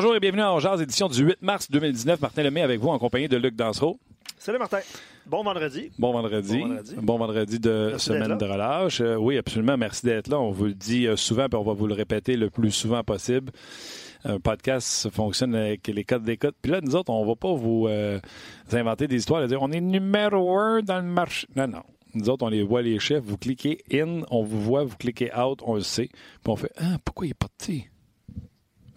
Bonjour et bienvenue à Jazz, édition du 8 mars 2019. Martin Lemay avec vous en compagnie de Luc Dansereau. Salut Martin. Bon vendredi. Bon vendredi. Bon vendredi. Bon vendredi de Merci semaine de relâche. Euh, oui, absolument. Merci d'être là. On vous le dit euh, souvent, puis on va vous le répéter le plus souvent possible. Un podcast fonctionne avec les codes d'écoute. Puis là, nous autres, on va pas vous euh, inventer des histoires, de dire on est numéro un dans le marché. Non, non. Nous autres, on les voit les chefs. Vous cliquez in, on vous voit, vous cliquez out, on le sait. Puis on fait Ah, pourquoi il est parti?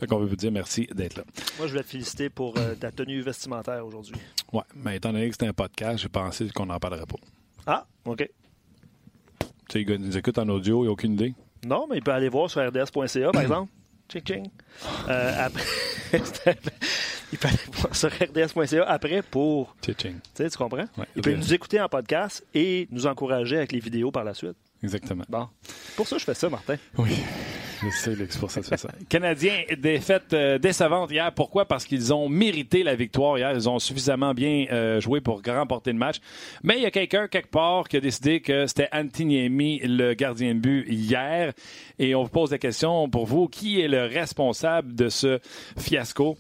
Fait qu'on veut vous dire merci d'être là. Moi, je voulais te féliciter pour euh, ta tenue vestimentaire aujourd'hui. Ouais, mais étant donné que c'était un podcast, j'ai pensé qu'on n'en parlerait pas. Ah, OK. Tu sais, gars nous écoutent en audio, il n'y a aucune idée. Non, mais il peut aller voir sur rds.ca, par exemple. Ching, ching. Euh, après... il peut aller voir sur rds.ca après pour... Tching. Tu sais, tu comprends? Ouais, il peut nous écouter en podcast et nous encourager avec les vidéos par la suite. Exactement. Bon. Pour ça, je fais ça, Martin. Oui. C'est. Canadiens, défaite euh, décevante hier. Pourquoi? Parce qu'ils ont mérité la victoire hier. Ils ont suffisamment bien euh, joué pour remporter le match. Mais il y a quelqu'un, quelque part, qui a décidé que c'était Antiniemi, le gardien de but, hier. Et on vous pose la question pour vous. Qui est le responsable de ce fiasco?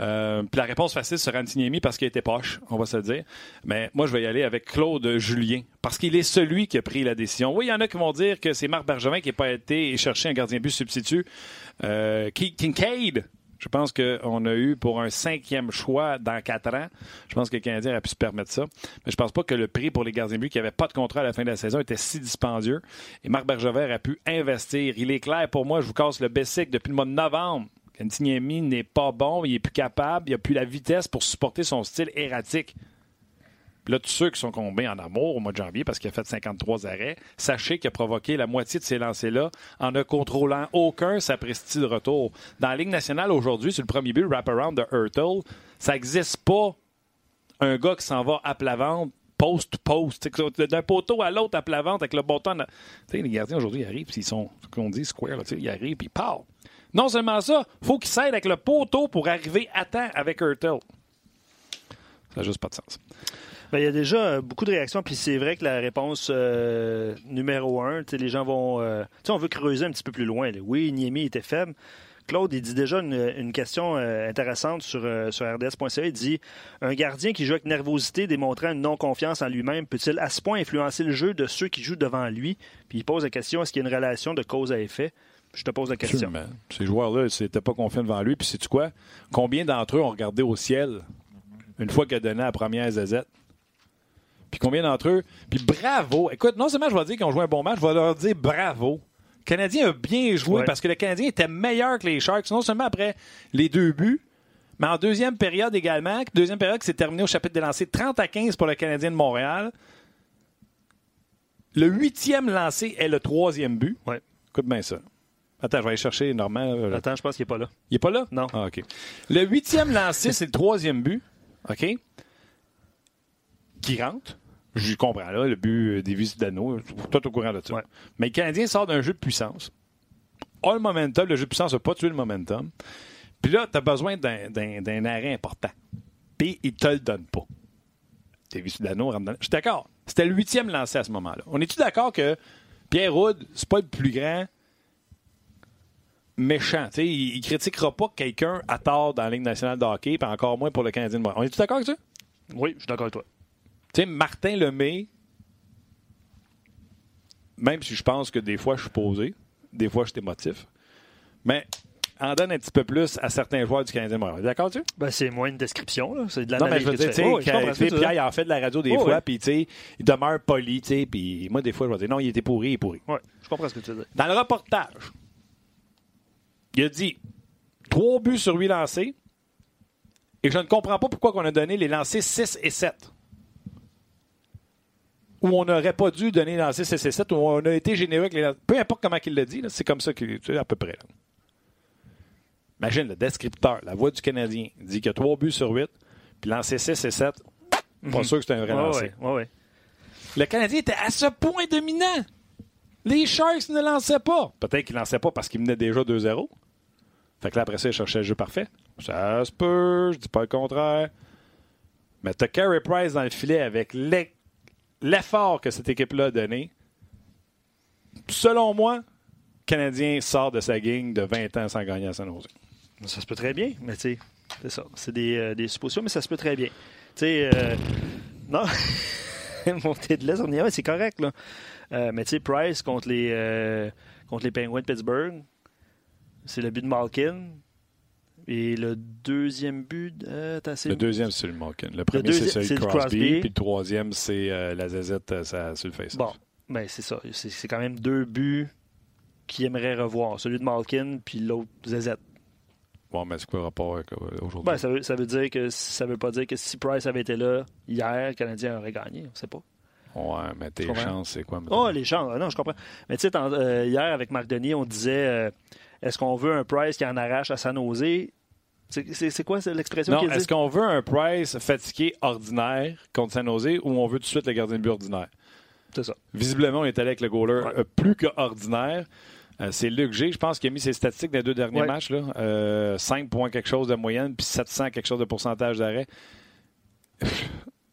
Euh, puis la réponse facile sera Antiniemi parce qu'il était poche, on va se dire. Mais moi, je vais y aller avec Claude Julien parce qu'il est celui qui a pris la décision. Oui, il y en a qui vont dire que c'est Marc Bergevin qui n'a pas été chercher un gardien but substitut. Euh, Kincaid, je pense qu'on a eu pour un cinquième choix dans quatre ans. Je pense que le Canadien a pu se permettre ça. Mais je pense pas que le prix pour les gardiens de but qui n'avaient pas de contrat à la fin de la saison était si dispendieux. Et Marc Bergevin a pu investir. Il est clair pour moi, je vous casse le basic depuis le mois de novembre. Cantiniemi n'est pas bon, il est plus capable, il n'a plus la vitesse pour supporter son style erratique. Là, tous ceux qui sont combien en amour au mois de janvier parce qu'il a fait 53 arrêts, sachez qu'il a provoqué la moitié de ces lancers-là en ne contrôlant aucun sapristi de retour. Dans la Ligue nationale aujourd'hui, sur le premier but, le wraparound de Hurtle, ça n'existe pas un gars qui s'en va à plat ventre post-post, d'un poteau à l'autre à plat ventre avec le bâton. les gardiens aujourd'hui, ils arrivent, ils sont, ce qu'on dit, square, là, ils arrivent, puis ils partent. Non seulement ça, faut qu'ils s'aident avec le poteau pour arriver à temps avec Hurtle. Ça n'a juste pas de sens. Ben, il y a déjà euh, beaucoup de réactions, puis c'est vrai que la réponse euh, numéro un, les gens vont. euh, on veut creuser un petit peu plus loin. Oui, Niemi était faible. Claude, il dit déjà une, question euh, intéressante sur, sur RDS.ca. Il dit Un gardien qui joue avec nervosité, démontrant une non-confiance en lui-même, peut-il à ce point influencer le jeu de ceux qui jouent devant lui? Puis il pose la question est-ce qu'il y a une relation de cause à effet? Je te pose la question. Absolument. Ces joueurs-là, c'était pas confiants devant lui. Puis, sais-tu quoi? Combien d'entre eux ont regardé au ciel une fois qu'il a donné la première ZZ? Puis combien d'entre eux? Puis bravo! Écoute, non seulement je vais dire qu'ils ont joué un bon match, je vais leur dire bravo. Le Canadien a bien joué Ouais. parce que le Canadien était meilleur que les Sharks, non seulement après les deux buts, mais en deuxième période également. Deuxième période qui s'est terminée au chapitre des lancers 30 à 15 pour le Canadien de Montréal. Le huitième lancé est le troisième but. Ouais. Écoute bien ça. Attends, je vais aller chercher Normand. là. Attends, je pense qu'il n'est pas là. Il n'est pas là? Non. Ah, OK. Le huitième lancé, c'est le troisième but. OK? Qui rentre. Je comprends, là, le but des Dano. Tout au courant de ça. Ouais. Mais le Canadien sort d'un jeu de puissance. A le momentum. Le jeu de puissance n'a pas tué le momentum. Puis là, tu as besoin d'un- d'un d'un arrêt important. Puis il te le donne pas. Davis Dano rentre dans- Je suis d'accord. C'était le huitième lancé à ce moment-là. On est-tu d'accord que Pierre Houd, c'est pas le plus grand méchant. Tu sais, il, il critiquera pas quelqu'un à tort dans la Ligue nationale de hockey, puis encore moins pour le Canadien de Montréal. On est-tu d'accord avec ça? Oui, je suis d'accord avec toi. Tu sais, Martin Lemay, même si je pense que des fois je suis posé, des fois je suis émotif, mais en donne un petit peu plus à certains joueurs du Canadien Montréal. D'accord, tu ben, C'est moins une description, là. c'est de Non, mais je veux dire, Oh, Pierre, il en fait de la radio des Oh, fois, puis tu sais, il demeure poli, tu sais, puis moi, des fois, je vais dire, non, il était pourri, il est pourri. Ouais, je comprends ce que tu veux dire. Dans le reportage, il a dit trois buts sur huit lancés, et je ne comprends pas pourquoi on a donné les lancers 6 et 7. Ou on n'aurait pas dû donner les lancers 6 et 7, ou on a été généreux avec les lancers. Peu importe comment il l'a dit, c'est comme ça qu'il tu sais, à peu près. là. Imagine le descripteur, la voix du Canadien, dit qu'il y a trois buts sur 8, puis lancé 6 et 7. Pas sûr que c'est un vrai lancer. ouais, ouais. Le Canadien était à ce point dominant. Les Sharks ne lançaient pas. Peut-être qu'ils ne lançaient pas parce qu'ils menaient déjà 2-0. Fait que là, après ça, ils cherchaient le jeu parfait. Ça se peut, je dis pas le contraire. Mais t'as Carey Price dans le filet avec l'e- l'effort que cette équipe-là a donné. Selon moi, le Canadien sort de sa gang de 20 ans sans gagner à San Jose. Ça se peut très bien, mais tu sais, c'est ça. C'est des, euh, des suppositions, mais ça se peut très bien. Tu sais, euh, non, monter de l'Est, on ouais, c'est correct, là. Euh, mais tu sais, Price contre les, contre les Penguins de Pittsburgh, c'est le but de Malkin. Et le deuxième but, euh, assez- Le deuxième, c'est le Malkin. Le premier, c'est celui de Crosby. Crosby. Puis le troisième, c'est euh, la zazette euh, ça- sur le face. Bon, ben c'est ça. C'est c'est quand même deux buts qu'il aimerait revoir. Celui de Malkin, puis l'autre, Zezette. Bon, mais c'est quoi le rapport euh, aujourd'hui? Ben, ça, veut, ça veut dire que ça veut pas dire que si Price avait été là hier, le Canadien aurait gagné. On sait pas. Ouais, mais tes chances, c'est quoi? mettons? Oh, les chances. Ah Non, je comprends. Mais tu sais, euh, hier, avec Marc Denis, on disait est-ce qu'on veut un Price qui en arrache à San Jose? C'est- quoi l'expression non, est-ce qu'on veut un Price fatigué ordinaire contre San Jose ou on veut tout de suite le gardien de but ordinaire? C'est ça. Visiblement, on est allé avec le goaler Ouais. euh, plus qu'ordinaire. Euh, c'est Luc G, je pense, qui a mis ses statistiques les deux derniers Ouais. matchs. Là. Euh, 5 points quelque chose de moyenne, puis 700 quelque chose de pourcentage d'arrêt.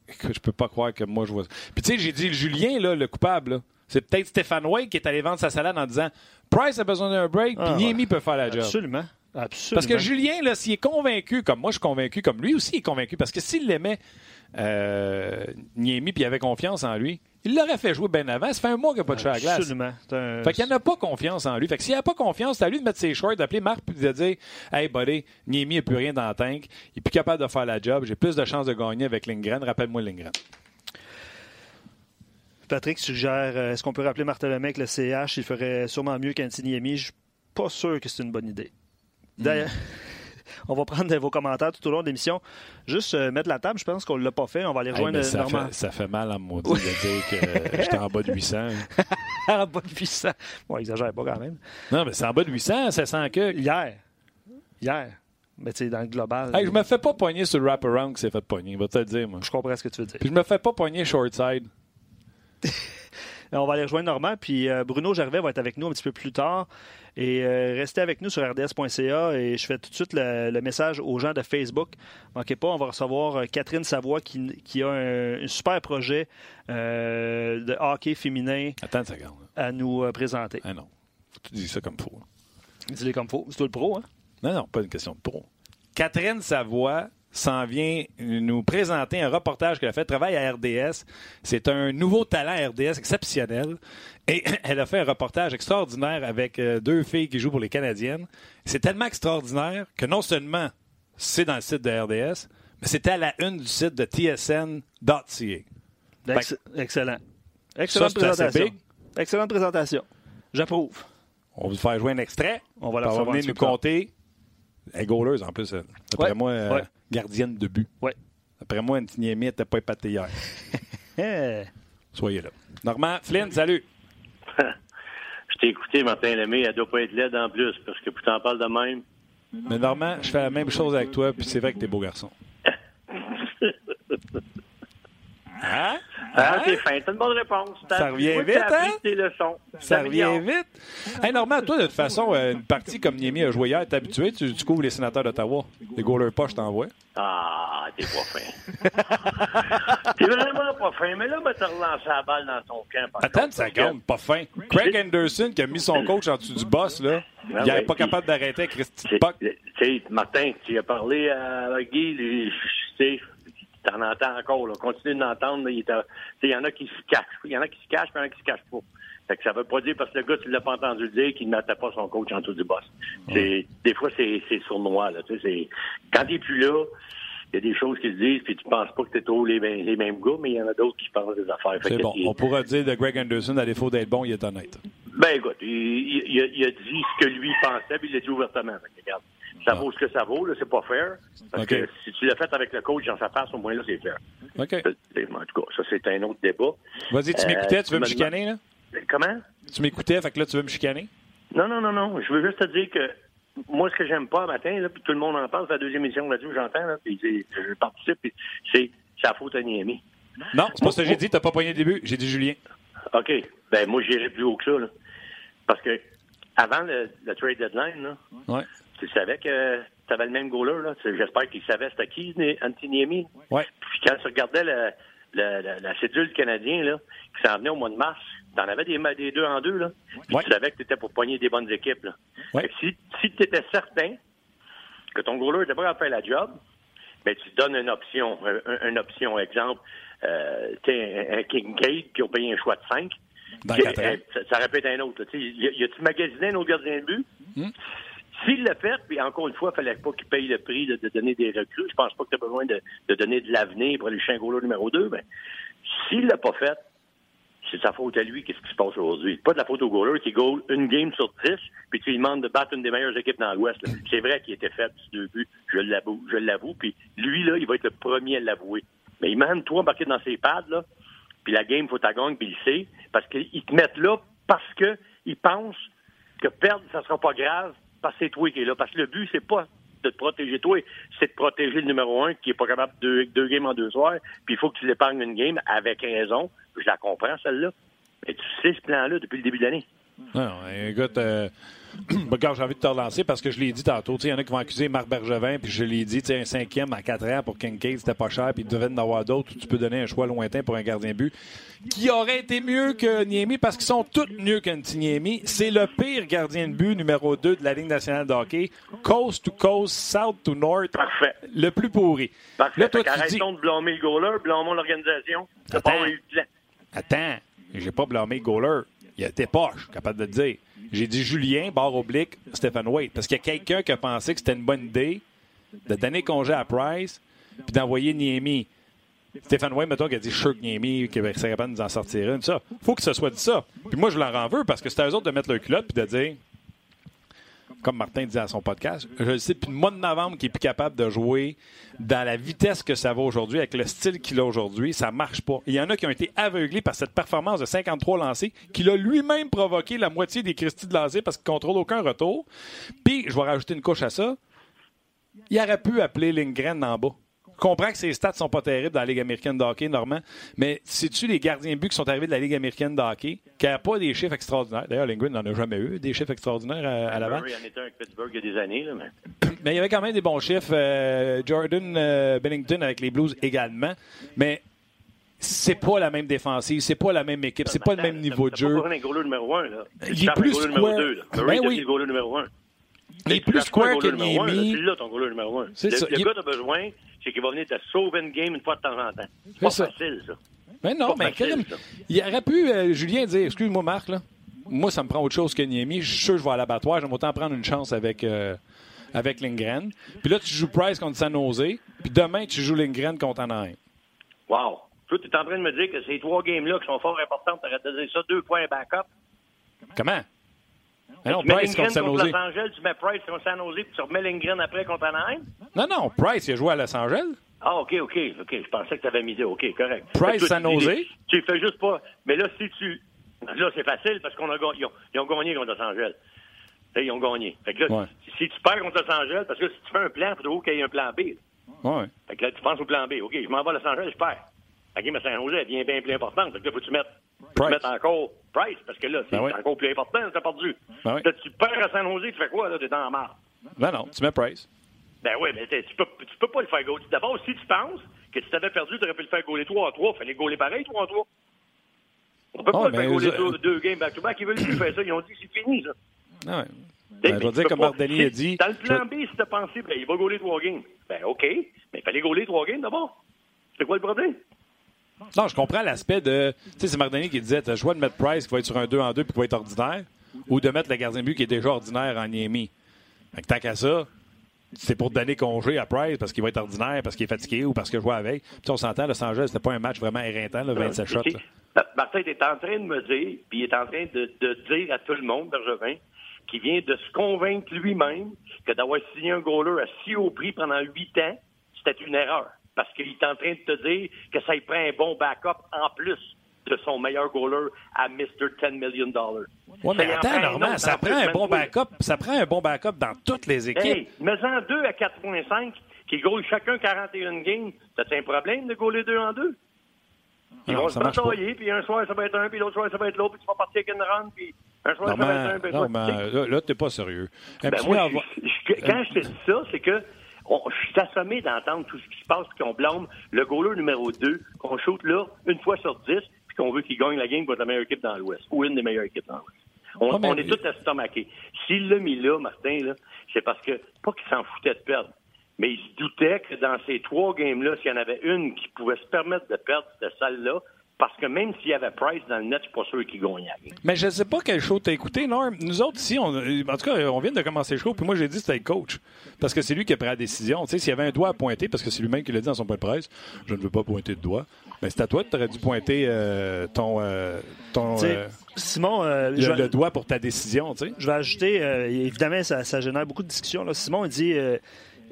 Écoute, je peux pas croire que moi je vois ça. Puis tu sais, j'ai dit le Julien, là, le coupable. C'est peut-être Stéphane Wade qui est allé vendre sa salade en disant Price a besoin d'un break, puis Ah, Niemi peut faire la job. Absolument. Absolument. Parce que Julien, là, s'il est convaincu, comme moi je suis convaincu, comme lui aussi est convaincu, parce que s'il l'aimait, euh, Niemi, puis il avait confiance en lui, il l'aurait fait jouer bien avant. Ça fait un mois qu'il n'a pas de chat à la glace. Absolument. Un- Fait qu'il n'a pas confiance en lui. Fait que s'il n'a pas confiance, c'est à lui de mettre ses shorts, d'appeler Marc et de dire Hey, buddy, Niemi n'a plus rien dans le tank. Il est plus capable de faire la job. J'ai plus de chances de gagner avec Lindgren. Rappelle-moi Lindgren. Patrick suggère euh, est-ce qu'on peut rappeler Martin Lemay avec le CH Il ferait sûrement mieux qu'Antiniemi. Je suis pas sûr que c'est une bonne idée. D'ailleurs, on va prendre vos commentaires tout au long de l'émission. Juste euh, mettre la table, je pense qu'on ne l'a pas fait. On va aller Hey, rejoindre mais ça, Normand. fait, ça fait mal à moi de dire que j'étais en bas de 800. en bas de 800. Bon, exagère pas quand même. Non, mais c'est en bas de 800, ça sent que. Hier. Hier. Mais tu sais, dans le global. Hey, je me fais pas pogner sur le wraparound qui s'est fait pogner. Il va te le dire, moi. je comprends ce que tu veux dire. Puis je me fais pas pogner short side. On va aller rejoindre Normand, puis euh, Bruno Gervais va être avec nous un petit peu plus tard. Et euh, restez avec nous sur rds.ca et je fais tout de suite le, le message aux gens de Facebook. Manquez pas, on va recevoir euh, Catherine Savoie qui, qui a un, un super projet euh, de hockey féminin Attends une seconde. à nous euh, présenter. Ah non. Tu dis ça comme faux. Dis-les comme faut. C'est toi le pro, hein? Non, non, pas une question de pro. Catherine Savoie s'en vient nous présenter un reportage qu'elle a fait, travail à RDS. C'est un nouveau talent à RDS exceptionnel. Et elle a fait un reportage extraordinaire avec euh, deux filles qui jouent pour les Canadiennes. C'est tellement extraordinaire que non seulement c'est dans le site de RDS, mais c'était à la une du site de tsn.ca. Ex- excellent. Excellente Ça, c'est présentation. Excellente présentation. J'approuve. On va vous faire jouer un extrait. On va la un venir nous compter. Elle est gauleuse en plus. Ouais, moi, euh, ouais. Gardienne de but. Ouais. D'après moi, Antiniemi n'était pas épaté hier. Eh. Soyez là. Normand, Flynn, salut. Je t'ai écouté, Martin Lemay, elle doit pas être laide en plus, parce que pour t'en parler de même. Mais Normand, je fais la même chose avec toi, puis c'est vrai que t'es beau garçon. Hein? Ah, Hein? t'es fin, t'as une bonne réponse. Ça revient vite, hein? tes leçons. Ça revient vite. Hey, Normand, toi, de toute façon, euh, une partie comme Niemi a joué hier, t'es habitué, tu, tu couvres les sénateurs d'Ottawa. Les goalers poches t'envoient. Ah, t'es pas fin. t'es vraiment pas fin, mais là, va te relancer la balle dans ton camp. Attends une seconde, pas fin. Craig Anderson qui a mis son coach en dessous du boss, là, Ah il n'est pas capable d'arrêter Christy C'est- Puck. Tu sais, Martin, tu as parlé à Guy, lui, tu sais, T'en entends encore, là. Continue d'entendre. Il y en a qui se cachent. Il y en a qui se cachent, puis il y en a qui se cachent pas. Fait que ça veut pas dire parce que le gars, tu l'as pas entendu dire qu'il ne mettait pas son coach en dessous du boss. C'est, des fois, c'est, c'est sournois, là. Tu sais, quand t'es plus là, il y a des choses qu'ils disent, puis tu penses pas que t'es tous les, les mêmes gars, mais il y en a d'autres qui pensent des affaires. C'est bon. On pourra dire de Greg Anderson, à défaut d'être bon, il est honnête. Ben, écoute, il, il, a, il a, dit ce que lui pensait, puis il l'a dit ouvertement. regarde, ça vaut ce que ça vaut, là, c'est pas fair. Parce que si tu l'as fait avec le coach dans sa face, au moins là, c'est fair. OK. En tout cas, ça, c'est un autre débat. Vas-y, tu m'écoutais, tu veux me chicaner, là? Comment? Tu m'écoutais, fait que là, tu veux me chicaner? Non, non, non, non. Je veux juste te dire que moi, ce que j'aime pas matin, là, puis tout le monde en parle, c'est la deuxième émission que j'entends, là, puis je participe, puis c'est sa faute à Niami. Non, c'est pas ce que j'ai dit, t'as pas poigné le début, j'ai dit Julien. OK. Ben, moi, j'irai plus haut que ça, là. Parce que, avant le, trade deadline, là, ouais. Tu savais que tu avais le même goaler, là? J'espère qu'il savait c'était qui, Niemi. Ouais. Puis quand tu regardais la, la, la, cédule canadien, là, qui s'en venait au mois de mars, T'en avais des, des deux en deux, là. Puis tu savais que tu étais pour poigner des bonnes équipes, là. Si, si tu étais certain que ton goaler n'était pas de faire la job, ben, tu donnes une option. Une, option, exemple, euh, un, un Kincaid qui ont payé un choix de 5. ça, ça, répète un autre. Y, y a-tu magasiné un autre gardien de but? Hmm. S'il l'a fait, puis encore une fois, il fallait pas qu'il paye le prix de, donner des recrues. Je pense pas que tu as besoin de, donner de l'avenir pour aller chercher un numéro 2. Ben, s'il l'a pas fait, c'est sa faute à lui, qu'est-ce qui se passe aujourd'hui? Pas de la faute au goaler qui goal une game sur 10, puis tu lui demandes de battre une des meilleures équipes dans l'Ouest. C'est vrai qu'il était fait sur deux buts, je l'avoue, je l'avoue, puis lui, là, il va être le premier à l'avouer. Mais il mène toi embarqué dans ses pads, là, puis la game, faut ta gagne, puis il sait, parce qu'ils te mettent là parce qu'ils pensent que perdre, ça sera pas grave, parce que c'est toi qui es là. Parce que le but, c'est pas de te protéger toi, c'est de protéger le numéro un qui est pas capable de deux, games en deux soirs, puis il faut que tu l'épargnes une game avec raison. Je la comprends, celle-là. Mais tu sais ce plan-là depuis le début de l'année. Non, écoute, euh, j'ai envie de te relancer parce que je l'ai dit tantôt. Il y en a qui vont accuser Marc Bergevin, puis je l'ai dit, un cinquième à quatre ans pour Kincaid, c'était pas cher, puis il devait en avoir d'autres où tu peux donner un choix lointain pour un gardien but qui aurait été mieux que Niemi parce qu'ils sont tous mieux Niemi. C'est le pire gardien de but numéro 2 de la Ligue nationale de hockey. Coast to coast, south to north. Parfait. Le plus pourri. Parfait. Là, toi, tu arrêtons dis... de blâmer le goaler, blâmons l'organisation. Attends, attends, j'ai pas blâmé le goaler. Il a été poche, capable de le dire. J'ai dit Julien, barre oblique, Stephen Wade. Parce qu'il y a quelqu'un qui a pensé que c'était une bonne idée de donner congé à Price puis d'envoyer Niemi. Stéphane Wayne, mettons, qui a dit Shirk Niemi, qui serait capable de nous en sortir une. Ça. faut que ce soit dit ça. Puis moi, je leur en veux parce que c'est à eux autres de mettre leur culotte puis de dire, comme Martin disait à son podcast, je le sais depuis le mois de novembre qu'il est plus capable de jouer dans la vitesse que ça va aujourd'hui, avec le style qu'il a aujourd'hui, ça marche pas. Il y en a qui ont été aveuglés par cette performance de 53 lancés qu'il a lui-même provoqué la moitié des Christie de lancés parce qu'il contrôle aucun retour. Puis, je vais rajouter une couche à ça. Il aurait pu appeler Lindgren en bas. Je comprends que ses stats sont pas terribles dans la Ligue américaine de hockey, Normand, mais sais-tu les gardiens de but qui sont arrivés de la Ligue américaine de hockey, qui n'ont pas des chiffres extraordinaires? D'ailleurs, Lindgren n'en a jamais eu, des chiffres extraordinaires à, l'avant. Il en était avec Pittsburgh il y a des années. Là, mais... mais il y avait quand même des bons chiffres. Euh, Jordan euh, Bennington avec les Blues également. Mais c'est pas la même défensive, c'est pas la même équipe, c'est pas le même niveau de jeu. Pas un numéro 1, là. Il est plus square. Ben oui. le numéro 1. Il est plus square que Niemi. C'est là ton goaler numéro 1. Le, le gars, t'as besoin, c'est qu'il va venir te sauver une game une fois de temps en temps. C'est pas facile, ça. Mais non, mais facile, il aurait pu, euh, Julien, dire Excuse-moi, Marc, là. Moi, ça me prend autre chose que Niemi. Je suis sûr que je vais à l'abattoir. J'aime autant prendre une chance avec, euh, avec Lindgren. Puis là, tu joues Price contre San Jose. Puis demain, tu joues Lindgren contre Anaheim. Wow. tu es en train de me dire que ces trois games-là qui sont fort importantes, tu dire ça deux points backup. Comment? Mais non, tu Price contre San Jose. Los Angeles, tu mets Price contre San Jose, puis tu remets Lindgren après contre Anaheim? Non, non, Price, il a joué à Los Angeles. Ah, OK, OK, OK. Je pensais que tu avais misé. OK, correct. Price, San Jose? Tu, fais juste pas. Mais là, si tu. Là, c'est facile parce qu'on a ils ont, ils ont gagné contre Los Angeles. ils ont gagné. Fait que là, si, tu perds contre Los Angeles, parce que si tu fais un plan, il faut qu'il y ait un plan B. Ouais. Fait que là, tu penses au plan B. OK, je m'en vais à Los Angeles, je perds. OK, mais San Jose, elle devient bien plus importante. Fait que là, faut que tu mettes Price. mettre encore Price, parce que là, c'est ben encore plus important, t'as perdu. Ben oui. Là, tu perds à San Jose, tu fais quoi, là? T'es dans la marre. Ben non, tu mets Price. Ben oui, mais tu peux, tu peux pas le faire gauler. D'abord, si tu penses que si t'avais perdu, tu aurais pu le faire gauler 3 à 3, fallait gauler pareil 3 à 3. On peut oh, pas le faire gauler deux, deux games back-to-back. Ils veulent plus faire ça. Ils ont dit que c'est fini, ça. Ah ouais. Ben, je vais dire comme Martelly a dit. Dans le plan B, si t'as pensé, ben, il va gauler trois games. Ben, OK. Mais il fallait gauler trois games d'abord. C'est quoi le problème? Non, je comprends l'aspect de. Tu sais, c'est Mardini qui disait tu as choix de mettre Price qui va être sur un 2 en 2 puis qui va être ordinaire, ou de mettre le gardien de but qui est déjà ordinaire en Niemi. Fait que tant qu'à ça, c'est pour donner congé à Price parce qu'il va être ordinaire, parce qu'il est fatigué ou parce que je vois avec. Puis on s'entend, Los Angeles, c'était pas un match vraiment éreintant, le 27 shots. Là. Martin est en train de me dire, puis il est en train de, de dire à tout le monde, Bergevin, qui vient de se convaincre lui-même que d'avoir signé un goaler à si haut prix pendant huit ans, c'était une erreur. Parce qu'il est en train de te dire que ça y prend un bon backup en plus de son meilleur goaler à Mr. 10 million dollars. Oui, mais attends, Normand, ça prend un bon backup. Ça prend un bon backup dans toutes les équipes. Hey, mais en deux à 4.5 qui goal chacun 41 games, c'est un problème de goaler deux en deux? Ils non, vont se batailler, puis un soir, ça va être un, puis l'autre soir, ça va être l'autre, puis tu vas partir avec une run, puis un soir, ça va être un, puis Non, mais là, là t'es pas sérieux. Ben moi, je, je, quand je te dis ça, c'est que on, je suis assommé d'entendre tout ce qui se passe, puis qu'on blâme le goaler numéro 2, qu'on shoot là, une fois sur 10, puis qu'on veut qu'il gagne la game pour être la meilleure équipe dans l'Ouest, ou une des meilleures équipes dans l'Ouest. On, oh, on est tous estomaqués. S'il l'a mis là, Martin, là, c'est parce que, pas qu'il s'en foutait de perdre, mais il se doutait que dans ces trois games-là, s'il y en avait une qui pouvait se permettre de perdre, cette salle-là, parce que même s'il y avait Price dans le net, je suis pas sûr qu'il gagnait. Mais je ne sais pas quel show t'as écouté, Norm. Nous autres, ici, on, en tout cas, on vient de commencer le show, puis moi, j'ai dit que c'était le coach. Parce que c'est lui qui a pris la décision. Tu sais, s'il y avait un doigt à pointer, parce que c'est lui-même qui l'a dit dans son point de presse, je ne veux pas pointer de doigt. Mais c'est à toi que tu aurais dû pointer euh, ton. Euh, ton euh, Simon. Le, le, doigt pour ta décision, tu sais. Je vais ajouter, évidemment, ça, ça, génère beaucoup de discussions. Là. Simon, il dit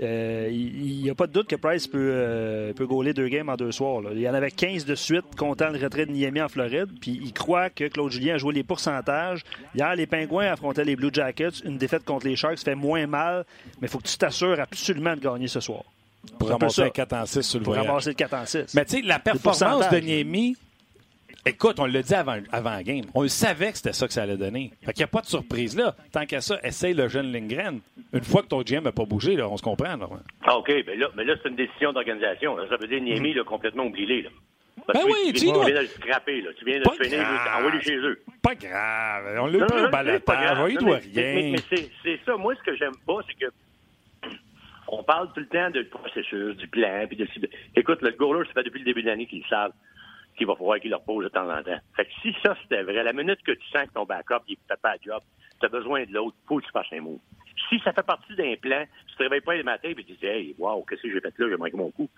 euh, il n'y a pas de doute que Price peut, euh, peut gauler deux games en deux soirs. Il y en avait 15 de suite, comptant le retrait de Niemi en Floride. Puis il croit que Claude Julien a joué les pourcentages. Hier, les Pingouins affrontaient les Blue Jackets. Une défaite contre les Sharks fait moins mal, mais il faut que tu t'assures absolument de gagner ce soir. Pour ramasser 4 en 6 sur le Pour ramasser le 4 en 6. Mais tu sais, la performance de Niemi, Écoute, on l'a dit avant, avant la game. On savait que c'était ça que ça allait donner. Fait qu'il n'y a pas de surprise là. Tant qu'à ça, essaye le jeune Lindgren. Une fois que ton GM n'a pas bougé, là, on se comprend. Là. Ah, OK. Mais là, mais là c'est une décision d'organisation. Ça veut dire Niemi, a complètement oublié. Là. ben oui, tu, viens, tu viens de le scraper. Là. Tu viens de le finir. Envoie-le chez eux. Pas grave. On l'a plus au balotage. Il doit rien. Mais, mais c'est ça. Moi, ce que j'aime pas, c'est que on parle tout le temps de processus, du plan. Puis de... Écoute, le goaler, ça fait depuis le début de l'année qu'ils le savent qu'il va falloir qu'il leur pose de temps en temps. Fait que si ça, c'était vrai, la minute que tu sens que ton backup, il fait pas le job, tu as besoin de l'autre, faut que tu fasses un mot. Si ça fait partie d'un plan, tu te réveilles pas le matin et tu dis, hey, wow, qu'est-ce que j'ai fait là, j'ai manqué mon coup.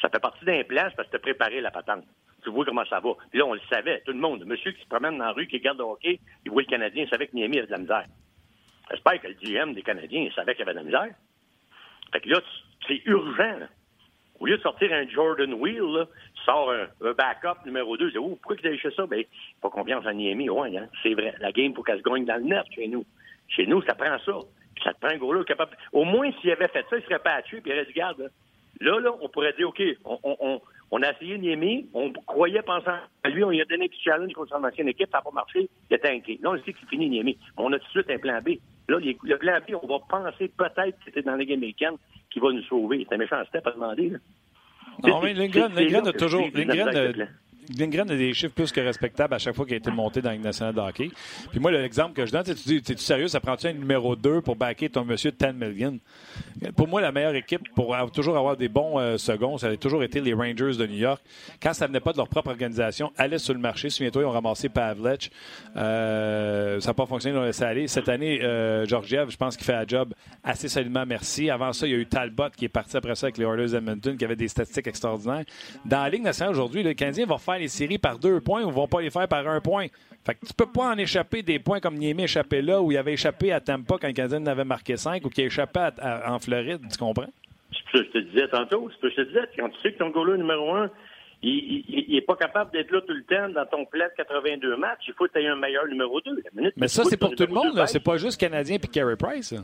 Ça fait partie d'un plan, c'est parce que tu as préparé la patente. Tu vois comment ça va. Puis là, on le savait, tout le monde. monsieur qui se promène dans la rue, qui regarde le hockey, il voit le Canadien, il savait que Niami avait de la misère. J'espère que le GM des Canadiens, il savait qu'il avait de la misère. Fait que là, c'est urgent. Là. Au lieu de sortir un Jordan Wheel, là, tu sors un, backup numéro 2. Oh, pourquoi tu as ça? Ben, pas confiance en Niemi. Ouais, hein? c'est vrai. La game, pour qu'elle se gagne dans le net chez nous. Chez nous, ça prend ça. ça te prend un gros capable. Au moins, s'il avait fait ça, il serait tuer, puis il aurait dit, garde, là, là, on pourrait dire, OK, on, a essayé Niemi, on croyait pensant à lui, on lui a donné un petit challenge contre son ancienne équipe, ça n'a pas marché, il était inquiet. Là, on sait qu'il finit Niemi. On a tout de suite un plan B. Là, le plan B, on va penser peut-être que c'était dans la game américaine qui va nous sauver. C'est un méchant step à demander, là. Non, mais Lindgren, a toujours. Lindgren, a des chiffres plus que respectables à chaque fois qu'il a été monté dans la nationale de hockey. Puis moi, l'exemple que je donne, tu dis, es-tu sérieux, ça prend-tu un numéro 2 pour backer ton monsieur 10 million? Pour moi, la meilleure équipe pour toujours avoir des bons euh, seconds, ça a toujours été les Rangers de New York. Quand ça venait pas de leur propre organisation, allaient sur le marché. Souviens-toi, ils ont ramassé Pavlech. Euh, ça n'a pas fonctionné, ils l'ont laissé aller. Cette année, euh, Georgiev, je pense qu'il fait un job assez solidement, merci. Avant ça, il y a eu Talbot qui est parti après ça avec les Oilers Edmonton, qui avait des statistiques extraordinaires. Dans la Ligue nationale aujourd'hui, le Canadien va faire les séries par deux points ou vont pas les faire par un point. Fait que tu peux pas en échapper des points comme Niemi échappé là, où il avait échappé à Tampa quand le Canadien en avait marqué cinq, ou qui a échappé en Floride, tu comprends? C'est ce que je te disais tantôt. C'est ce que je te disais. Quand tu sais que ton goaler numéro un, il n'est pas capable d'être là tout le temps dans ton plan de 82 matchs. Il faut que tu aies un meilleur numéro 2. Mais ça, c'est pour tout le monde. C'est pas juste Canadien et Carey Price.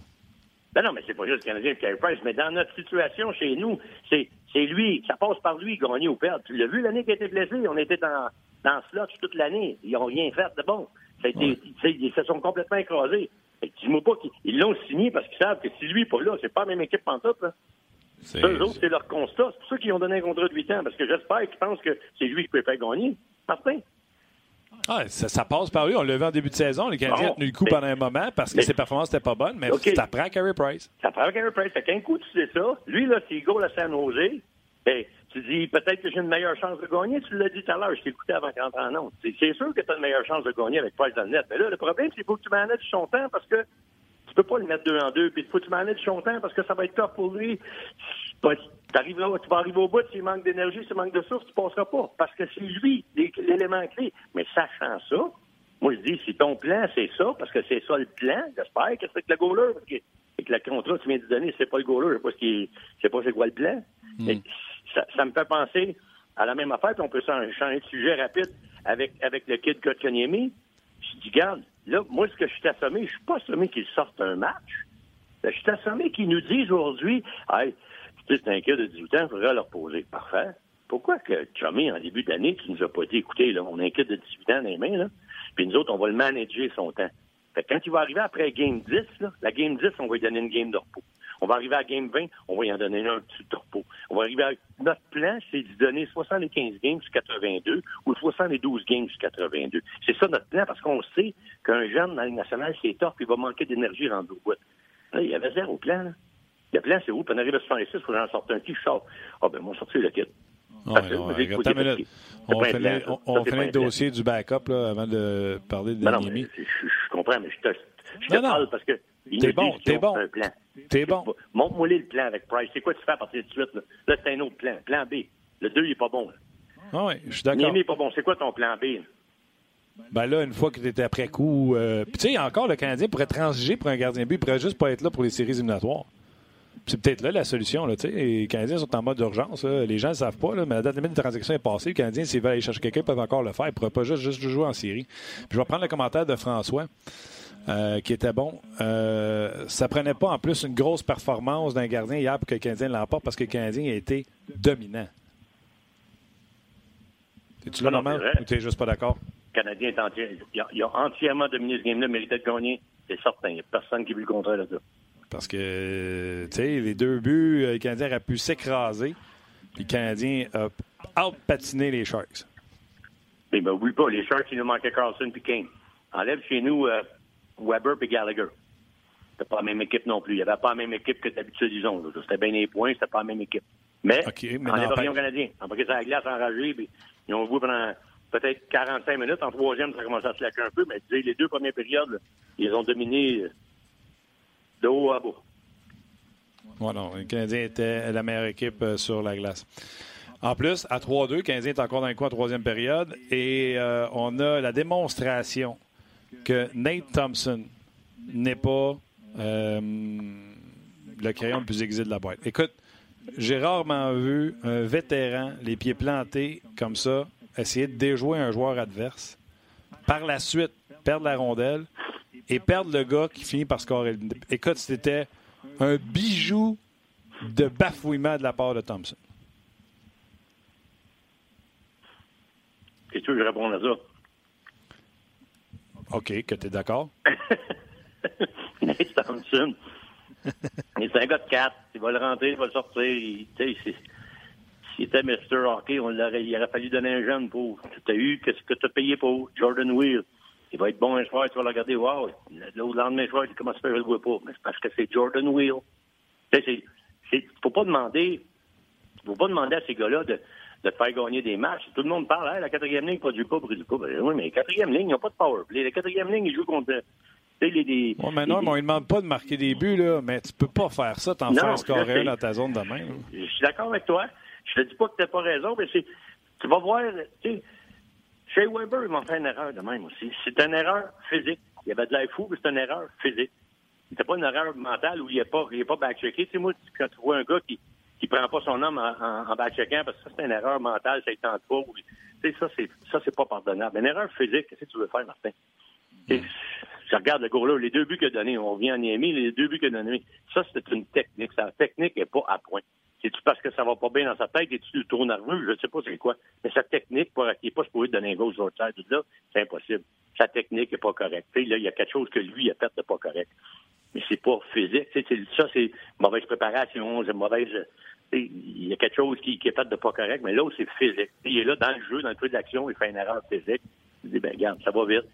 Ben non, mais c'est pas juste Canadien et Carey Price. Mais dans notre situation chez nous, c'est lui. Ça passe par lui, gagner ou perdre. Tu l'as vu l'année qu'il a été blessé? On était dans, dans slot toute l'année. Ils n'ont rien fait de bon. Ils se sont complètement écrasés. Dis-moi pas qu'ils l'ont signé parce qu'ils savent que si lui n'est pas là, c'est pas la même équipe en top. Eux autres, c'est leur constat. C'est pour ça qu'ils ont donné un contrat de 8 ans, parce que j'espère qu'ils pensent que c'est lui qui peut faire gagner. Martin? Ah, ça, passe par lui. On l'a vu en début de saison. Les Canadiens ont tenu le coup pendant un moment parce que ses performances n'étaient pas bonnes, mais ça prend Carey Price. Ça prend Carey Price. Fait qu'un coup, tu sais ça. Lui, là, s'il go à San Jose, ben, tu dis peut-être que j'ai une meilleure chance de gagner. Tu l'as dit tout à l'heure, je t'ai écouté avant qu'entrer en ondes. C'est sûr que tu as une meilleure chance de gagner avec Price dans le net. Mais là, le problème, c'est qu'il faut que tu manages son temps parce que tu peux pas le mettre deux en deux. Puis il faut que tu manages son temps parce que ça va être tough pour lui. Là, tu vas arriver au bout, s'il manque d'énergie, s'il manque de source, tu passeras pas. Parce que c'est lui l'élément clé. Mais sachant ça, moi, je dis, si ton plan, c'est ça, parce que c'est ça le plan, j'espère que c'est que le goaler, parce que, que le contrat que tu viens de donner, c'est pas le goaler, je sais pas, ce sais pas c'est quoi le plan. Hmm. Mais ça, me fait penser à la même affaire, puis on peut changer de sujet rapide avec, avec le kid Kotkaniemi. Je dis, regarde, là, moi, ce que je suis assommé, je suis pas assommé qu'il sorte un match. Je suis assommé qu'ils nous disent aujourd'hui, hey, c'est un de 18 ans, il faudrait leur poser. Parfait. Pourquoi que Chummy, en début d'année, tu nous as pas dit, écoutez, là, on a un kid de 18 ans dans les mains, là, puis nous autres, on va le manager son temps. Fait que quand il va arriver après Game 10, là, la Game 10, on va lui donner une game de repos. On va arriver à Game 20, on va y en donner un petit de repos. On va arriver à... Notre plan, c'est de donner 75 games sur 82 ou 72 games sur 82. C'est ça notre plan, parce qu'on sait qu'un jeune dans la Ligue nationale, c'est top, il va manquer d'énergie rendu au bout. Là, il y avait zéro plan, là. Le plan, c'est où? Puis on arrive à 66, il faut en sortir un petit, je Ah, ben, moi, sortir le kit. on, fait, on, le dossier du backup là, avant de parler de ben Je, je, comprends, mais je te, je te parle parce que T'es bon, t'es bon. T'es bon. Montre-moi le plan avec Price. C'est quoi tu fais à partir de suite? Là, là c'est un autre plan. Plan B. Le 2, il n'est pas bon. Ah oui, je suis d'accord. Niemi n'est pas bon. C'est quoi ton plan B? Ben là, une fois que tu étais après coup. Euh... Puis tu sais, encore, le Canadien pourrait transiger pour un gardien but. Il pourrait juste pas être là pour les séries éliminatoires. C'est peut-être là la solution. Là, les Canadiens sont en mode d'urgence. Les gens ne savent pas, là, mais la date limite de transaction est passée. Les Canadiens, s'ils veulent aller chercher quelqu'un, peuvent encore le faire. Ils ne pourraient pas juste, juste jouer en série. Puis je vais prendre le commentaire de François. Euh, qui était bon. Euh, ça prenait pas en plus une grosse performance d'un gardien hier pour que le Canadien l'emporte parce que le Canadien a été dominant. Es-tu là, normal, ou tu juste pas d'accord? Le Canadien est entier, il, a, il, a, entièrement dominé ce game-là, méritait de gagner. C'est certain. Il n'y a personne qui veut le contraire de ça. Parce que, tu sais, les deux buts, euh, le Canadien aurait pu s'écraser. Puis le Canadien a out-patiné les Sharks. Mais ben, oui, pas. Les Sharks, il nous manquait Carlson et Kane. Enlève chez nous euh, Weber et Gallagher. C'était pas la même équipe non plus. Il n'y avait pas la même équipe que d'habitude, disons. C'était bien les points, c'était pas la même équipe. Mais, okay, mais en rien canadien. Embarqué sur la glace enragé, puis ils ont joué pendant peut-être 45 minutes. En troisième, ça a commencé à se laquer un peu, mais les deux premières périodes, ils ont dominé euh, de haut à bas. Non, le Canadien était la meilleure équipe euh, sur la glace. En plus, à 3-2, le Canadien est encore dans le coin en troisième période et euh, on a la démonstration que Nate Thompson n'est pas euh, le crayon le plus aiguisé de la boîte. Écoute, j'ai rarement vu un vétéran, les pieds plantés comme ça, essayer de déjouer un joueur adverse. Par la suite, perdre la rondelle et perdre le gars qui finit par scorer. Écoute, c'était un bijou de bafouillement de la part de Thompson. Qu'est-ce que je réponds à ça? OK, que tu es d'accord? Nate Thompson. c'est un gars de 4. Il va le rentrer, il va le sortir. Il, s'il était Mr. Hockey, on l'aurait, il aurait fallu donner un jeune pour. Tu as eu, qu'est-ce que tu as payé pour? Jordan Wheel. Il va être bon un soir, tu vas le regarder, wow. L'autre lendemain soir, tu commences à faire, le vois pas. Mais c'est parce que c'est Jordan Wheel. Tu sais, c'est, faut pas demander, faut pas demander à ces gars-là de, de te faire gagner des matchs. Tout le monde parle, la quatrième ligne produit pas, produit pas. Ben, oui, mais la quatrième ligne, ils n'ont pas de power play. La quatrième ligne, ils jouent contre. Les, les, ouais, mais non, mais on ne demande pas de marquer des buts, là, mais tu peux pas faire ça, t'en faire scorer un dans ta zone de main. Je suis d'accord avec toi. Je te dis pas que tu n'as pas raison, mais c'est. Tu vas voir, tu sais, chez Weber, il m'a fait une erreur de même aussi. C'est une erreur physique. Il y avait de l'air fou, mais c'est une erreur physique. C'était pas une erreur mentale où il n'est pas, il pas backchecké. Tu sais, moi, quand tu vois un gars qui, qui prend pas son homme en, en, en backcheckant parce que ça, c'est une erreur mentale, ça ne tente pas. Tu sais, ça, c'est, ça, c'est pas pardonnable. Une erreur physique, qu'est-ce que tu veux faire, Martin? Mm. Je regarde le gars-là, les deux buts qu'il a donnés, on vient en Niami, les deux buts qu'il a donnés, ça, c'est une technique. Sa technique n'est pas à point. C'est-tu parce que ça va pas bien dans sa tête? Et tu trop nerveux? Je ne sais pas c'est quoi. Mais sa technique, pour, il n'est pas supposé donner un gauche outside, tout là, c'est impossible. Sa technique n'est pas correcte. là, il y a quelque chose que lui, il a fait de pas correct. Mais c'est pas physique. ça, c'est mauvaise préparation, c'est mauvaise il y a quelque chose qui, est fait de pas correct, mais là, c'est physique. Il est là dans le jeu, dans le truc d'action, il fait une erreur physique. Il dit, ben regarde, ça va vite.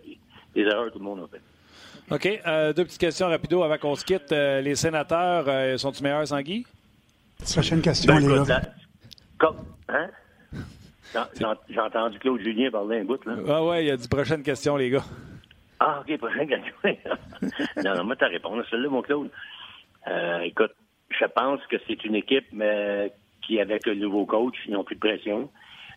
Des erreurs, tout le monde a fait. OK. Euh, deux petites questions rapido avant qu'on se quitte. Euh, les sénateurs, euh, sont-ils meilleurs sans? Prochaine question, ben, les gars. Hein? J'ai entendu Claude Julien parler un bout, là. Ah ouais, il y a dit prochaine question, les gars. Ah, OK, prochaine question. non, non, moi, t'as répondu à celle-là, mon Claude. Euh, écoute, je pense que c'est une équipe mais, qui, avec le nouveau coach, ils n'ont plus de pression.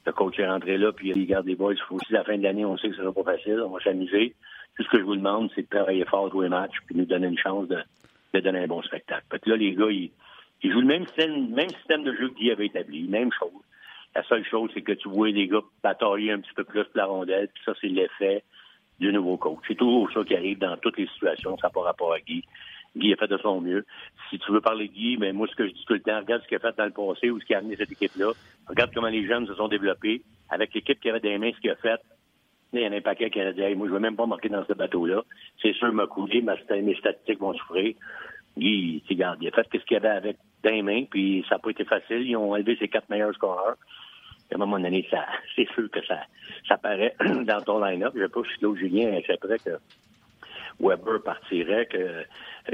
Le coach est rentré là, puis il garde les boys. Aussi, la fin de l'année, on sait que ce sera pas facile. On va s'amuser. Tout ce que je vous demande, c'est de travailler fort, jouer match, puis nous donner une chance de, de donner un bon spectacle. Fait que là, les gars, ils, ils jouent le même système, même système de jeu que Guy avait établi, même chose. La seule chose, c'est que tu vois les gars batailler un petit peu plus la rondelle, puis ça, c'est l'effet du nouveau coach. C'est toujours ça qui arrive dans toutes les situations, ça n'a pas rapport à Guy. Guy a fait de son mieux. Si tu veux parler de Guy, ben, moi, ce que je dis tout le temps, regarde ce qu'il a fait dans le passé ou ce qui a amené cette équipe-là. Regarde comment les jeunes se sont développés. Avec l'équipe qui avait des mains, ce qu'il a fait. Il y en a un paquet qui a dit hey, moi, je ne veux même pas marquer dans ce bateau-là. C'est sûr, m'a coulé, mes statistiques vont souffrir. Guy, regarde, il a fait ce qu'il y avait avec des mains, puis ça n'a pas été facile. Ils ont élevé ses quatre meilleurs scoreurs. À un moment donné, ça, c'est sûr que ça, ça paraît dans ton line-up. Je ne sais pas si l'autre Julien accepterait que Weber partirait, que,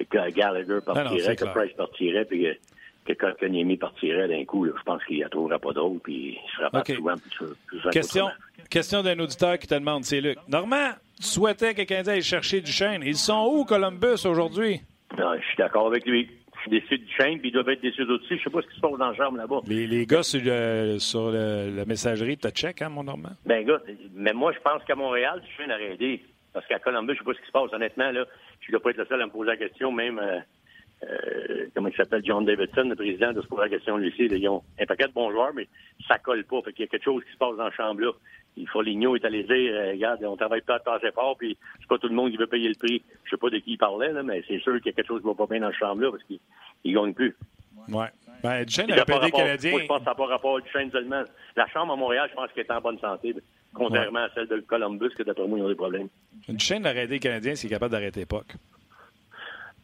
que Gallagher ah partirait, que Price partirait, puis que, que partirait d'un coup. Je pense qu'il ne trouvera pas d'autres, puis il sera pas souvent plus, Question, question d'un auditeur qui te demande, c'est Luc. Normand, tu souhaitais que quelqu'un aille chercher du chêne. Ils sont où, Columbus, aujourd'hui? je suis d'accord avec lui. Je suis déçu du chêne, puis ils doivent être déçus d'autres aussi. Je sais pas ce qui se passe dans la chambre là-bas. Les, les gars sur, le, sur le, la messagerie, tu check, hein, mon Normand? Ben, gars, mais moi, je pense qu'à Montréal, du chêne aurait aidé. Parce qu'à Columbus, je sais pas ce qui se passe. Honnêtement, là, je ne dois pas être le seul à me poser la question. Même, euh, euh, comment il s'appelle, John Davidson, le président, de se poser la question lui aussi. Ils ont un paquet de bons joueurs, mais ça colle pas. Fait qu'il y a quelque chose qui se passe dans la chambre-là. Il faut Foligno est allé dire, euh, regarde, on travaille pas assez fort, puis c'est pas tout le monde qui veut payer le prix. Je sais pas de qui il parlait, là, mais c'est sûr qu'il y a quelque chose qui va pas bien dans la chambre-là, parce qu'il ne gagne plus. Ouais. Ben, Duchesne a des Canadiens. Moi, je pense que ça n'a pas rapport à Duchesne seulement. La chambre à Montréal, je pense qu'elle est en bonne santé, contrairement à celle de Columbus, que d'après moi, ils ont des problèmes. Duchesne aurait aidé les Canadiens s'il est capable d'arrêter l'époque.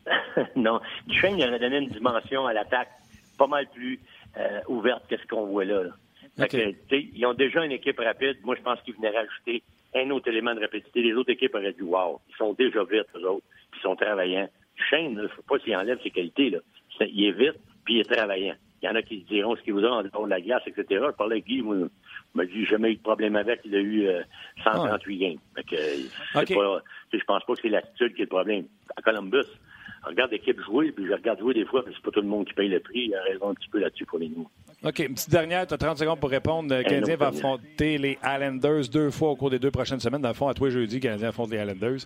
non. Duchesne, il aurait donné une dimension à l'attaque pas mal plus euh, ouverte que ce qu'on voit là. Ils ont déjà une équipe rapide. Moi, je pense qu'ils venaient rajouter un autre élément de rapidité. Les autres équipes auraient dit Wow, ils sont déjà vite, eux autres, ils sont travaillants. Duchesne, il ne faut pas s'il enlève ses qualités. Là. Il est vite, puis il est travaillant. Il y en a qui diront ce qu'il voudra en dehors de la glace, etc. Je parlais avec Guy, moi, il m'a dit jamais eu de problème avec. Il a eu 138 euh, games. Fait que, je pense pas que c'est l'attitude qui est le problème. À Columbus, je regarde l'équipe jouer, puis je regarde jouer des fois, puis c'est pas tout le monde qui paye le prix. Il a raison un petit peu là-dessus pour les nous. OK, une petite dernière, tu as 30 secondes pour répondre. Le Canadien va affronter les Islanders deux fois au cours des deux prochaines semaines. Dans le fond, à toi jeudi, le Canadien affronte les Islanders.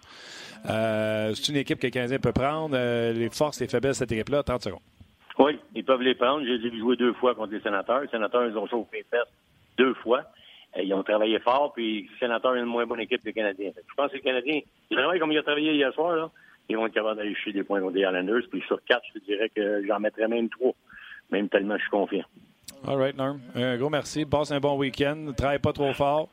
Euh, c'est une équipe que le Canadien peut prendre. Euh, les forces et les faiblesses de cette équipe-là, 30 secondes. Oui, ils peuvent les prendre. J'ai dû jouer deux fois contre les sénateurs. Les sénateurs, ils ont chauffé les fesses deux fois. Euh, ils ont travaillé fort, puis les sénateurs ont une moins bonne équipe que les Canadiens. Je pense que les Canadiens, ils travaillent comme ils ont travaillé hier soir, là. Ils vont être capables d'aller chercher des points contre les Islanders. Puis sur quatre, je te dirais que j'en mettrais même trois. Même tellement je suis confiant. All right, Norm. Un gros merci. Passe un bon week-end. Travaille pas trop fort.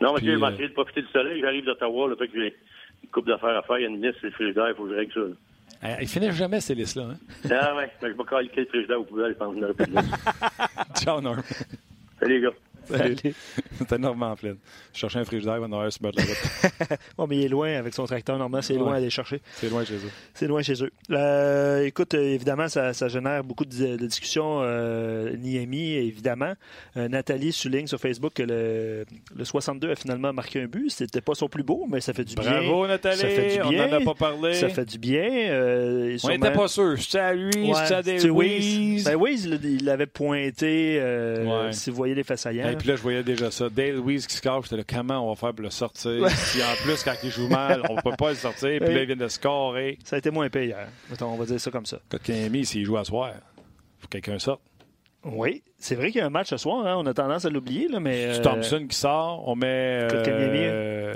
Non, monsieur, je vais essayer de profiter du soleil. J'arrive d'Ottawa, le fait que j'ai une coupe d'affaires à faire. Il y a une liste, c'est le il faut que je règle ça. Euh, il finit jamais ces listes-là. Hein? Ah ouais, je vais caler le frigidaire au poubelle, je pense que Ciao, Norm. Salut, les gars. C'était Normand Flynn. Je cherchais un frigidaire, il va en avoir sur la route. bon, mais il est loin avec son tracteur, Normand, c'est loin à aller chercher. C'est loin chez eux. C'est loin chez eux. Euh, écoute, euh, évidemment, ça, génère beaucoup de, discussions. Euh, Niami, évidemment. Euh, Nathalie souligne sur Facebook que le, le, 62 a finalement marqué un but. C'était pas son plus beau, mais ça fait du bien. Bravo, Nathalie. Ça fait du bien. On n'en a pas parlé. Ça fait du bien. on n'était pas sûr. C'était à lui, c'était à des Wiz. Ben, il l'avait pointé. Si vous voyez les faces puis là, je voyais déjà ça. Dale Louise qui cache, j'étais là, comment on va faire pour le sortir? Puis en plus, quand il joue mal, on ne peut pas le sortir. Puis là, il vient de scorer. Ça a été moins pire hier. on va dire ça comme ça. Quand Camille, s'il joue à soir, faut que quelqu'un sorte. Oui, c'est vrai qu'il y a un match ce soir. Hein. On a tendance à l'oublier. mais C'est Thompson qui sort. On met euh,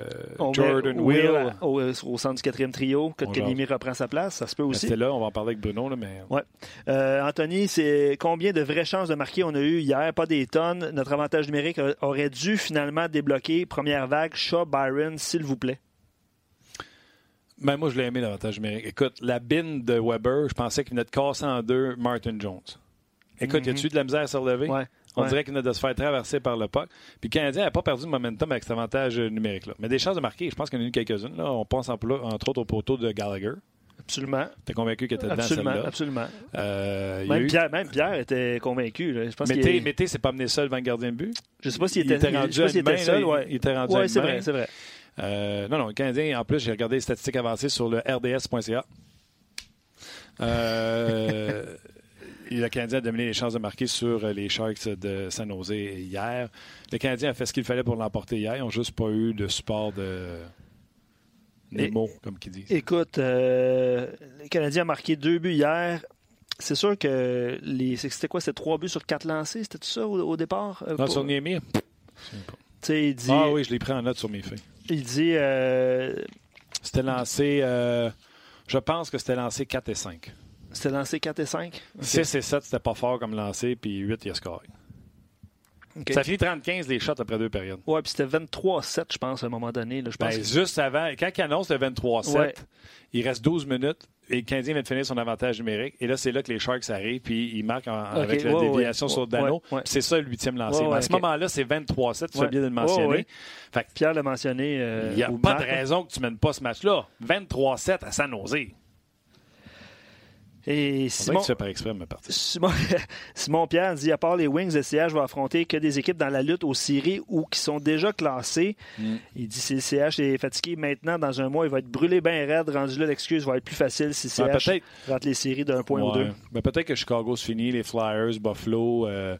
Jordan Will, Au, centre du quatrième trio. Que Kanyemi reprend sa place. Ça se peut aussi. C'est là, on va en parler avec Bruno. Là, mais... ouais. Euh, Anthony, c'est combien de vraies chances de marquer on a eu hier? Pas des tonnes. Notre avantage numérique aurait dû finalement débloquer. Première vague, Shaw, Byron, s'il vous plaît. Ben, moi, je l'ai aimé l'avantage numérique. Écoute, la bine de Weber, je pensais qu'il venait de casser en deux Martin Jones. Écoute, y a-tu de la misère à se relever? On dirait qu'il venait de se faire traverser par le puck. Puis le Canadien n'a pas perdu de momentum avec cet avantage numérique-là. Mais des chances de marquer, je pense qu'il y en a eu quelques-unes. On pense entre autres au poteau de Gallagher. Absolument. T'es convaincu que était dedans Absolument, absolument. Euh, il a Même, eu- Pierre, même Pierre était convaincu. là. Je pense qu'il Mété, est- Mété s'est pas amené seul devant le gardien de but? Je sais pas s'il il était, était rendu main, était seul. ouais. il était rendu Ouais, c'est vrai, c'est vrai. Euh, non, non, le Canadien, en plus, j'ai regardé les statistiques avancées sur le rds.ca. Euh, le Canadien a dominé les chances de marquer sur les Sharks de San Jose hier. Le Canadien a fait ce qu'il fallait pour l'emporter hier. Ils n'ont juste pas eu de support de Nemo, comme qu'ils disent. Écoute, euh, le Canadien a marqué deux buts hier. C'est sûr que les. C'était quoi? C'était trois buts sur quatre lancés? C'était tout ça au, au départ? Euh, Non, pour- sur Niemi? Tu sais, il dit. Ah oui, je l'ai pris en note sur mes feuilles. Il dit. euh, C'était lancé, euh, je pense que c'était lancé 4 et 5. C'était lancé 4 et 5? 6 et 7, c'était pas fort comme lancé, puis 8, il a scoré. Ça finit 30-15 les shots après deux périodes. Ouais, puis c'était 23-7, je pense, à un moment donné. là. Je pense Ben, que- juste avant, quand il annonce le 23-7, Ouais. il reste 12 minutes et le Canadien vient de finir son avantage numérique. Et là, c'est là que les Sharks arrivent, puis ils marquent en- avec la ouais, déviation ouais. sur Dano. C'est ça le huitième lancé. À ce moment-là, c'est 23-7, tu fais bien de le mentionner. ouais. Fait que Pierre l'a mentionné. euh, il n'y a pas de raison que tu ne mènes pas ce match-là. 23-7 à San Jose. Et Simon, que tu fais par exprès, ma partie. Simon, Simon Pierre dit à part les Wings, le CH va affronter que des équipes dans la lutte aux séries ou qui sont déjà classées. Mm. Il dit si le CH est fatigué maintenant, dans un mois, il va être brûlé bien raide. Rendu là, l'excuse va être plus facile si Ben, le CH peut-être. rate les séries d'un point ou deux. Ben, peut-être que Chicago se finit, les Flyers, Buffalo. euh,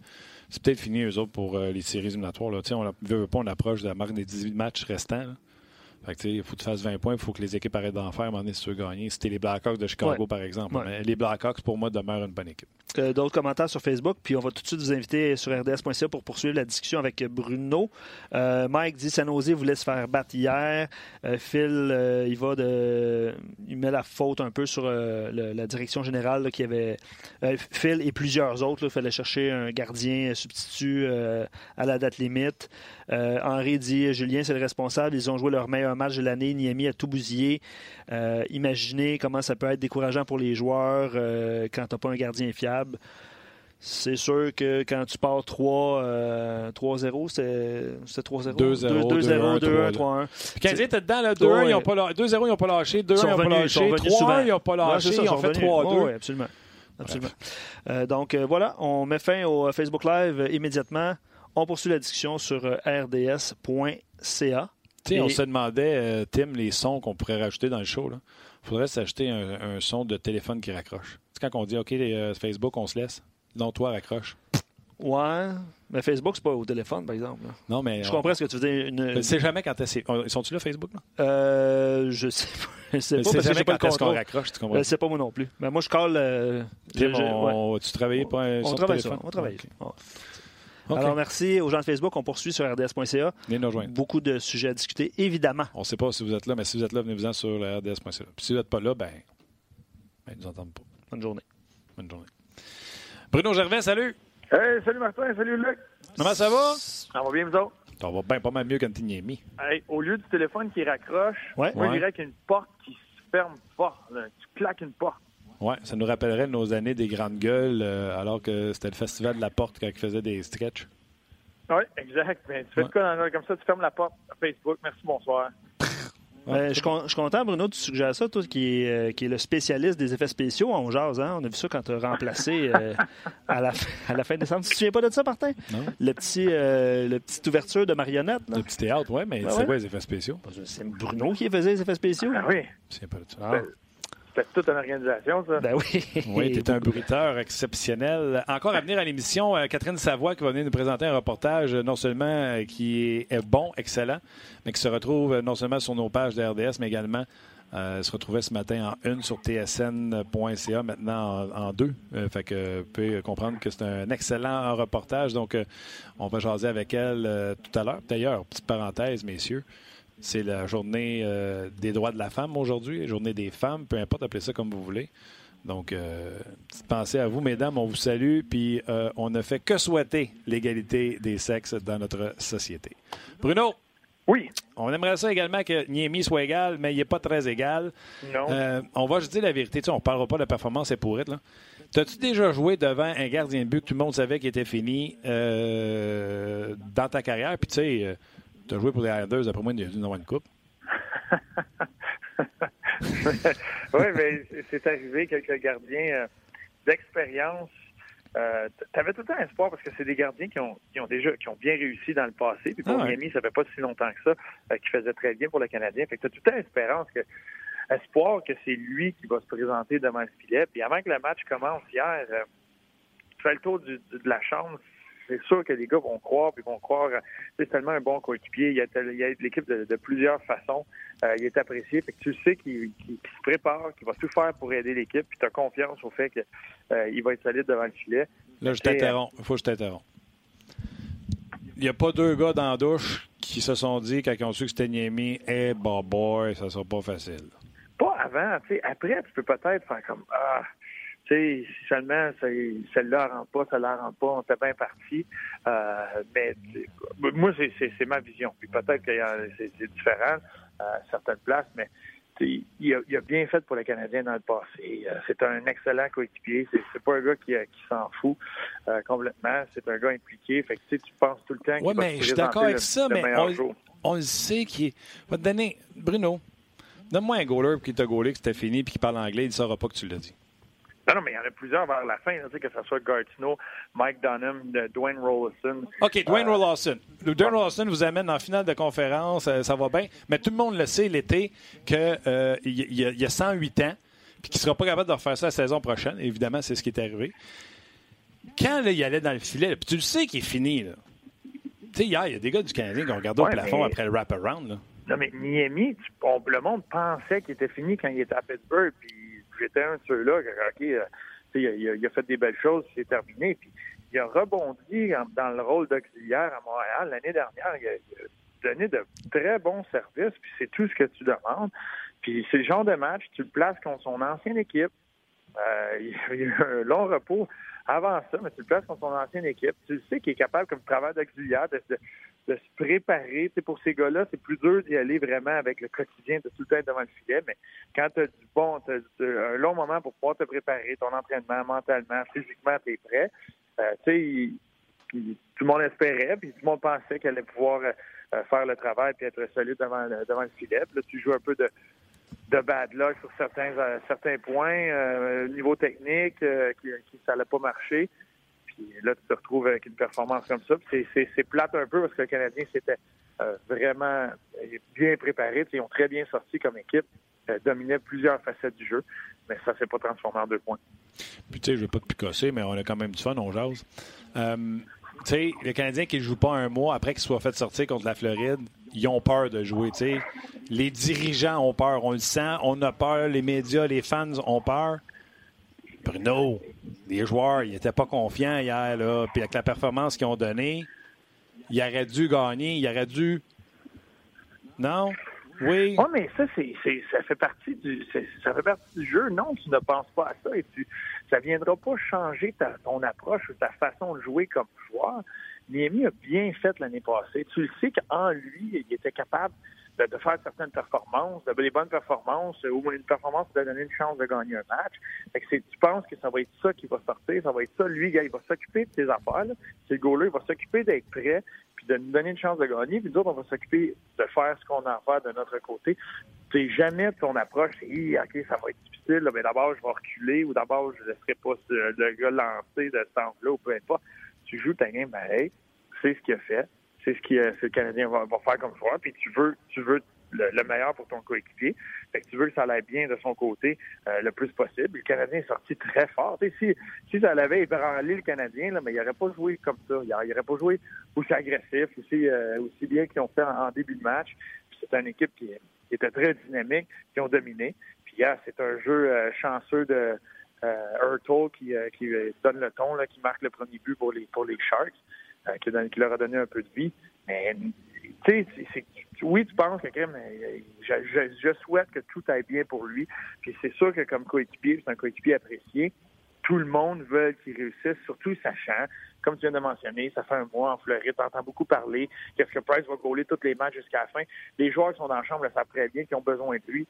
c'est peut-être fini, eux autres, pour euh, les séries éliminatoires. Là. On ne veut pas, on approche de la marque des 18 matchs restants. là. Fait que, il faut que tu fasses 20 points, il faut que les équipes arrêtent d'en faire donné si tu veux gagner. C'était les Blackhawks de Chicago, Ouais. par exemple. Ouais. Mais les Blackhawks, pour moi, demeurent une bonne équipe. Euh, D'autres commentaires sur Facebook, puis on va tout de suite vous inviter sur rds.ca pour poursuivre la discussion avec Bruno. Euh, Mike dit San Jose voulait se faire battre hier. Euh, Phil, il va de, il met la faute un peu sur le- la direction générale là, qui avait Phil et plusieurs autres. Il fallait chercher un gardien substitut à la date limite. Henri dit Julien, c'est le responsable. Ils ont joué leur meilleur match de l'année. Niami a tout bousillé. Euh, imaginez comment ça peut être décourageant pour les joueurs euh, quand tu n'as pas un gardien fiable. C'est sûr que quand tu pars 3, euh, 3-0, c'était c'était 3-0. 2-0, 2-0, 2-1, 3-1. 3-1. Puis Canadien était dedans, là, 2-1, Ouais. ils ont pas la- 2-0, ils n'ont pas lâché, 2-1, Ils n'ont pas lâché, revenus souvent. 3-1, ils n'ont pas lâché, ils ont fait revenus. 3-2. Ouais, ouais, absolument. absolument. Euh, donc euh, voilà, on met fin au Facebook Live immédiatement. On poursuit la discussion sur rds.ca. Sais, on Et- se demandait, euh, Tim, les sons qu'on pourrait rajouter dans le show. Il faudrait s'acheter un, un son de téléphone qui raccroche. C'est quand on dit, OK, les, euh, Facebook, on se laisse. Non, toi, raccroche. Ouais, mais Facebook, c'est pas au téléphone, par exemple. là. Non, mais. Je on- comprends ce que tu veux dire. Une, Je ne sais jamais quand est-ce. Ils sont-tu là, Facebook? Là? Euh, je sais pas. Je sais pas parce que jamais pas quand est-ce qu'on raccroche, tu comprends? Je ne sais pas moi non plus. Mais moi, je colle. euh, Tim, je- je- ouais. on, tu travailles pour un On son travaille ça. On travaille. OK. Ouais. OK. Alors, merci aux gens de Facebook. On poursuit sur rds.ca. Venez nous rejoindre. Beaucoup de sujets à discuter, évidemment. On ne sait pas si vous êtes là, mais si vous êtes là, venez-vous-en sur RDS.ca. Puis si vous n'êtes pas là, ben, ben, ils nous entendent pas. Bonne journée. Bonne journée. Bruno Gervais, salut! Hey, salut Martin, salut Luc. Comment ça va? Ça va bien, vous autres? Ça va bien pas mal mieux qu'Antiniemi. Hey, au lieu du téléphone qui raccroche, Ouais. moi, Ouais. je dirais qu'il y a une porte qui se ferme fort. là. Tu claques une porte. Ouais, ça nous rappellerait nos années des grandes gueules, euh, alors que c'était le festival de la porte quand ils faisaient des sketchs. Oui, exact. Ben, tu fais Ouais. de quoi comme ça, tu fermes la porte à Facebook. Merci, bonsoir. Euh, je, je suis content, Bruno, tu suggères ça, toi qui est, euh, qui est le spécialiste des effets spéciaux. On jase, hein? On a vu ça quand tu as remplacé euh, à, la, fin- à la fin décembre. Tu te souviens pas de ça, Martin? Non? Le petit, euh, le petite ouverture de marionnette, là? Le petit théâtre, ouais, mais Ben c'est ouais. quoi les effets spéciaux? C'est Bruno qui faisait les effets spéciaux. Ben oui, Je sais pas de ça. Ah. C'était toute une organisation, ça. Ben oui. Oui, tu es un bruiteur exceptionnel. Encore à venir à l'émission, euh, Catherine Savoie qui va venir nous présenter un reportage euh, non seulement euh, qui est bon, excellent, mais qui se retrouve non seulement sur nos pages de RDS, mais également euh, se retrouvait ce matin en une sur tsn.ca, maintenant en, en deux. Euh, fait que vous pouvez comprendre que c'est un excellent reportage. Donc, euh, on va jaser avec elle euh, tout à l'heure. D'ailleurs, petite parenthèse, messieurs. C'est la journée euh, des droits de la femme aujourd'hui, journée des femmes, peu importe, appelez ça comme vous voulez. Donc, euh, petite pensée à vous, mesdames, on vous salue, puis euh, on ne fait que souhaiter l'égalité des sexes dans notre société. Bruno, Oui. on aimerait ça également que Niemi soit égal, mais il n'est pas très égal. Non. Euh, on va juste dire la vérité, tu sais, on ne parlera pas de la performance, c'est pour être là. T'as-tu déjà joué devant un gardien de but que tout le monde savait qu'il était fini euh, dans ta carrière? Puis tu sais, tu as joué pour les Islanders, après moi, il y a dû avoir une coupe. oui, mais c'est arrivé quelques gardiens d'expérience euh, tu avais tout le temps espoir parce que c'est des gardiens qui ont, qui ont déjà qui ont bien réussi dans le passé. Puis pour ah Miami, ça fait pas si longtemps que ça, euh, qui faisait très bien pour le Canadien. Fait que tu as tout le temps espérance que espoir que c'est lui qui va se présenter devant le filet. Puis avant que le match commence hier, euh, tu fais le tour du, de la chambre, c'est sûr que les gars vont croire, puis vont croire. Euh, c'est tellement un bon coéquipier. Il y a, il l'équipe de, plusieurs façons. Euh, il est apprécié. Fait que tu sais qu'il se prépare, qu'il va tout faire pour aider l'équipe, puis tu as confiance au fait qu'il euh, va être solide devant le filet. Là, je t'interromps. Il faut que je t'interromps. Il n'y a pas deux gars dans la douche qui se sont dit, quand ils ont su que c'était Niemi, hey, eh, bah boy, ça sera pas facile. Pas avant. Après, tu peux peut-être faire comme Ah, si seulement celle-là rentre pas, celle-là rentre pas, on était bien parti. Euh, mais moi, c'est ma vision. Puis peut-être que c'est différent à certaines places, mais il a, bien fait pour les Canadiens dans le passé. Euh, c'est un excellent coéquipier. C'est pas un gars qui, s'en fout euh, complètement. C'est un gars impliqué. Fait que tu penses tout le temps Oui, mais je suis d'accord avec ça, mais on, le sait qu'il est. Va te donner, Bruno, donne-moi un goaler qui t'a gaulé, que c'était fini, puis qui parle anglais, il ne saura pas que tu l'as dit. Non, non, mais il y en a plusieurs vers la fin, que ce soit Gartino, Mike Dunham, Dwayne Rollison. OK, Dwayne euh, Rollison. Dwayne Rollison vous amène en finale de conférence, euh, ça va bien. Mais tout le monde le sait l'été qu'il euh, y, a 108 ans, puis qu'il ne sera pas capable de refaire ça la saison prochaine. Évidemment, c'est ce qui est arrivé. Quand il allait dans le filet, puis tu le sais qu'il est fini. Là. Tu sais, hier, il y a des gars du Canadien qui ont regardé au plafond après le wrap-around. Non, mais Miami, le monde pensait qu'il était fini quand il était à Pittsburgh, puis j'étais un de ceux-là, OK, euh, il, a, fait des belles choses, c'est terminé. Puis il a rebondi dans le rôle d'auxiliaire à Montréal l'année dernière. Il a, donné de très bons services, puis c'est tout ce que tu demandes. Puis c'est le genre de match, tu le places contre son ancienne équipe. Euh, il, a eu un long repos avant ça, mais tu le places contre son ancienne équipe. Tu le sais qu'il est capable, comme travail d'auxiliaire, de, de se préparer. Pour ces gars-là, c'est plus dur d'y aller vraiment avec le quotidien de tout le temps devant le filet. Mais quand tu as du bon, tu un long moment pour pouvoir te préparer, ton entraînement mentalement, physiquement, tu es prêt. Euh, tu sais, tout le monde espérait, puis tout le monde pensait qu'elle allait pouvoir euh, faire le travail et être solide devant le, devant le filet. Puis là, tu joues un peu de, de bad luck sur certains, euh, certains points, niveau technique, qui, ça n'allait pas marcher. Là, tu te retrouves avec une performance comme ça. C'est plate un peu parce que le Canadien s'était euh, vraiment bien préparé. ils ont très bien sorti comme équipe, euh, dominaient plusieurs facettes du jeu, mais ça ne s'est pas transformé en deux points. Puis tu sais, je ne veux pas te picosser, mais on a quand même du fun, on jase. Euh, tu sais, les Canadiens qui ne jouent pas un mois après qu'ils soient fait sortir contre la Floride, ils ont peur de jouer. Les dirigeants ont peur, on le sent, on a peur, les médias, les fans ont peur. Bruno, les joueurs, ils n'étaient pas confiants hier, là. Puis avec la performance qu'ils ont donnée, ils auraient dû gagner, ils auraient dû. Non? Oui. Oui, mais ça, ça fait partie du jeu. Non, tu ne penses pas à ça et tu ça viendra pas changer ton approche ou ta façon de jouer comme joueur. Miami a bien fait l'année passée. Tu le sais qu'en lui, il était capable de, faire certaines performances, de, des bonnes performances, ou une performance va donner une chance de gagner un match. Fait tu penses que ça va être ça qui va sortir, ça va être ça. Lui, il va s'occuper de ses affaires. C'est le goaler, il va s'occuper d'être prêt, puis de nous donner une chance de gagner. Puis nous autres, on va s'occuper de faire ce qu'on a à faire de notre côté. C'est jamais ton approche, c'est OK, ça va être difficile, mais d'abord, je vais reculer, ou d'abord, je ne laisserai pas le gars lancer de ce temps-là, ou peu importe. Tu joues ta game pareil, c'est ce qu'il a fait c'est ce que euh, le Canadien va, faire comme joueur. Puis tu veux, tu veux le, meilleur pour ton coéquipier. Fait que tu veux que ça aille bien de son côté euh, le plus possible. Le Canadien est sorti très fort. si, si ça l'avait ébranlé le Canadien, là, mais il n'aurait pas joué comme ça. Il n'aurait pas joué aussi agressif, aussi, euh, aussi bien qu'ils ont fait en, début de match. C'est une équipe qui, était très dynamique, qui ont dominé. Puis hier, c'est un jeu chanceux de euh, qui, qui donne le ton, là, qui marque le premier but pour les pour les Sharks. Euh, qui, leur a donné un peu de vie. Mais, tu sais, oui, tu penses que je, je, souhaite que tout aille bien pour lui. Puis c'est sûr que comme coéquipier, c'est un coéquipier apprécié. Tout le monde veut qu'il réussisse, surtout sachant, comme tu viens de mentionner, ça fait un mois en Floride, tu entends beaucoup parler, qu'est-ce que Price va gauler tous les matchs jusqu'à la fin. Les joueurs qui sont dans la chambre le savent très bien, qui ont besoin de lui.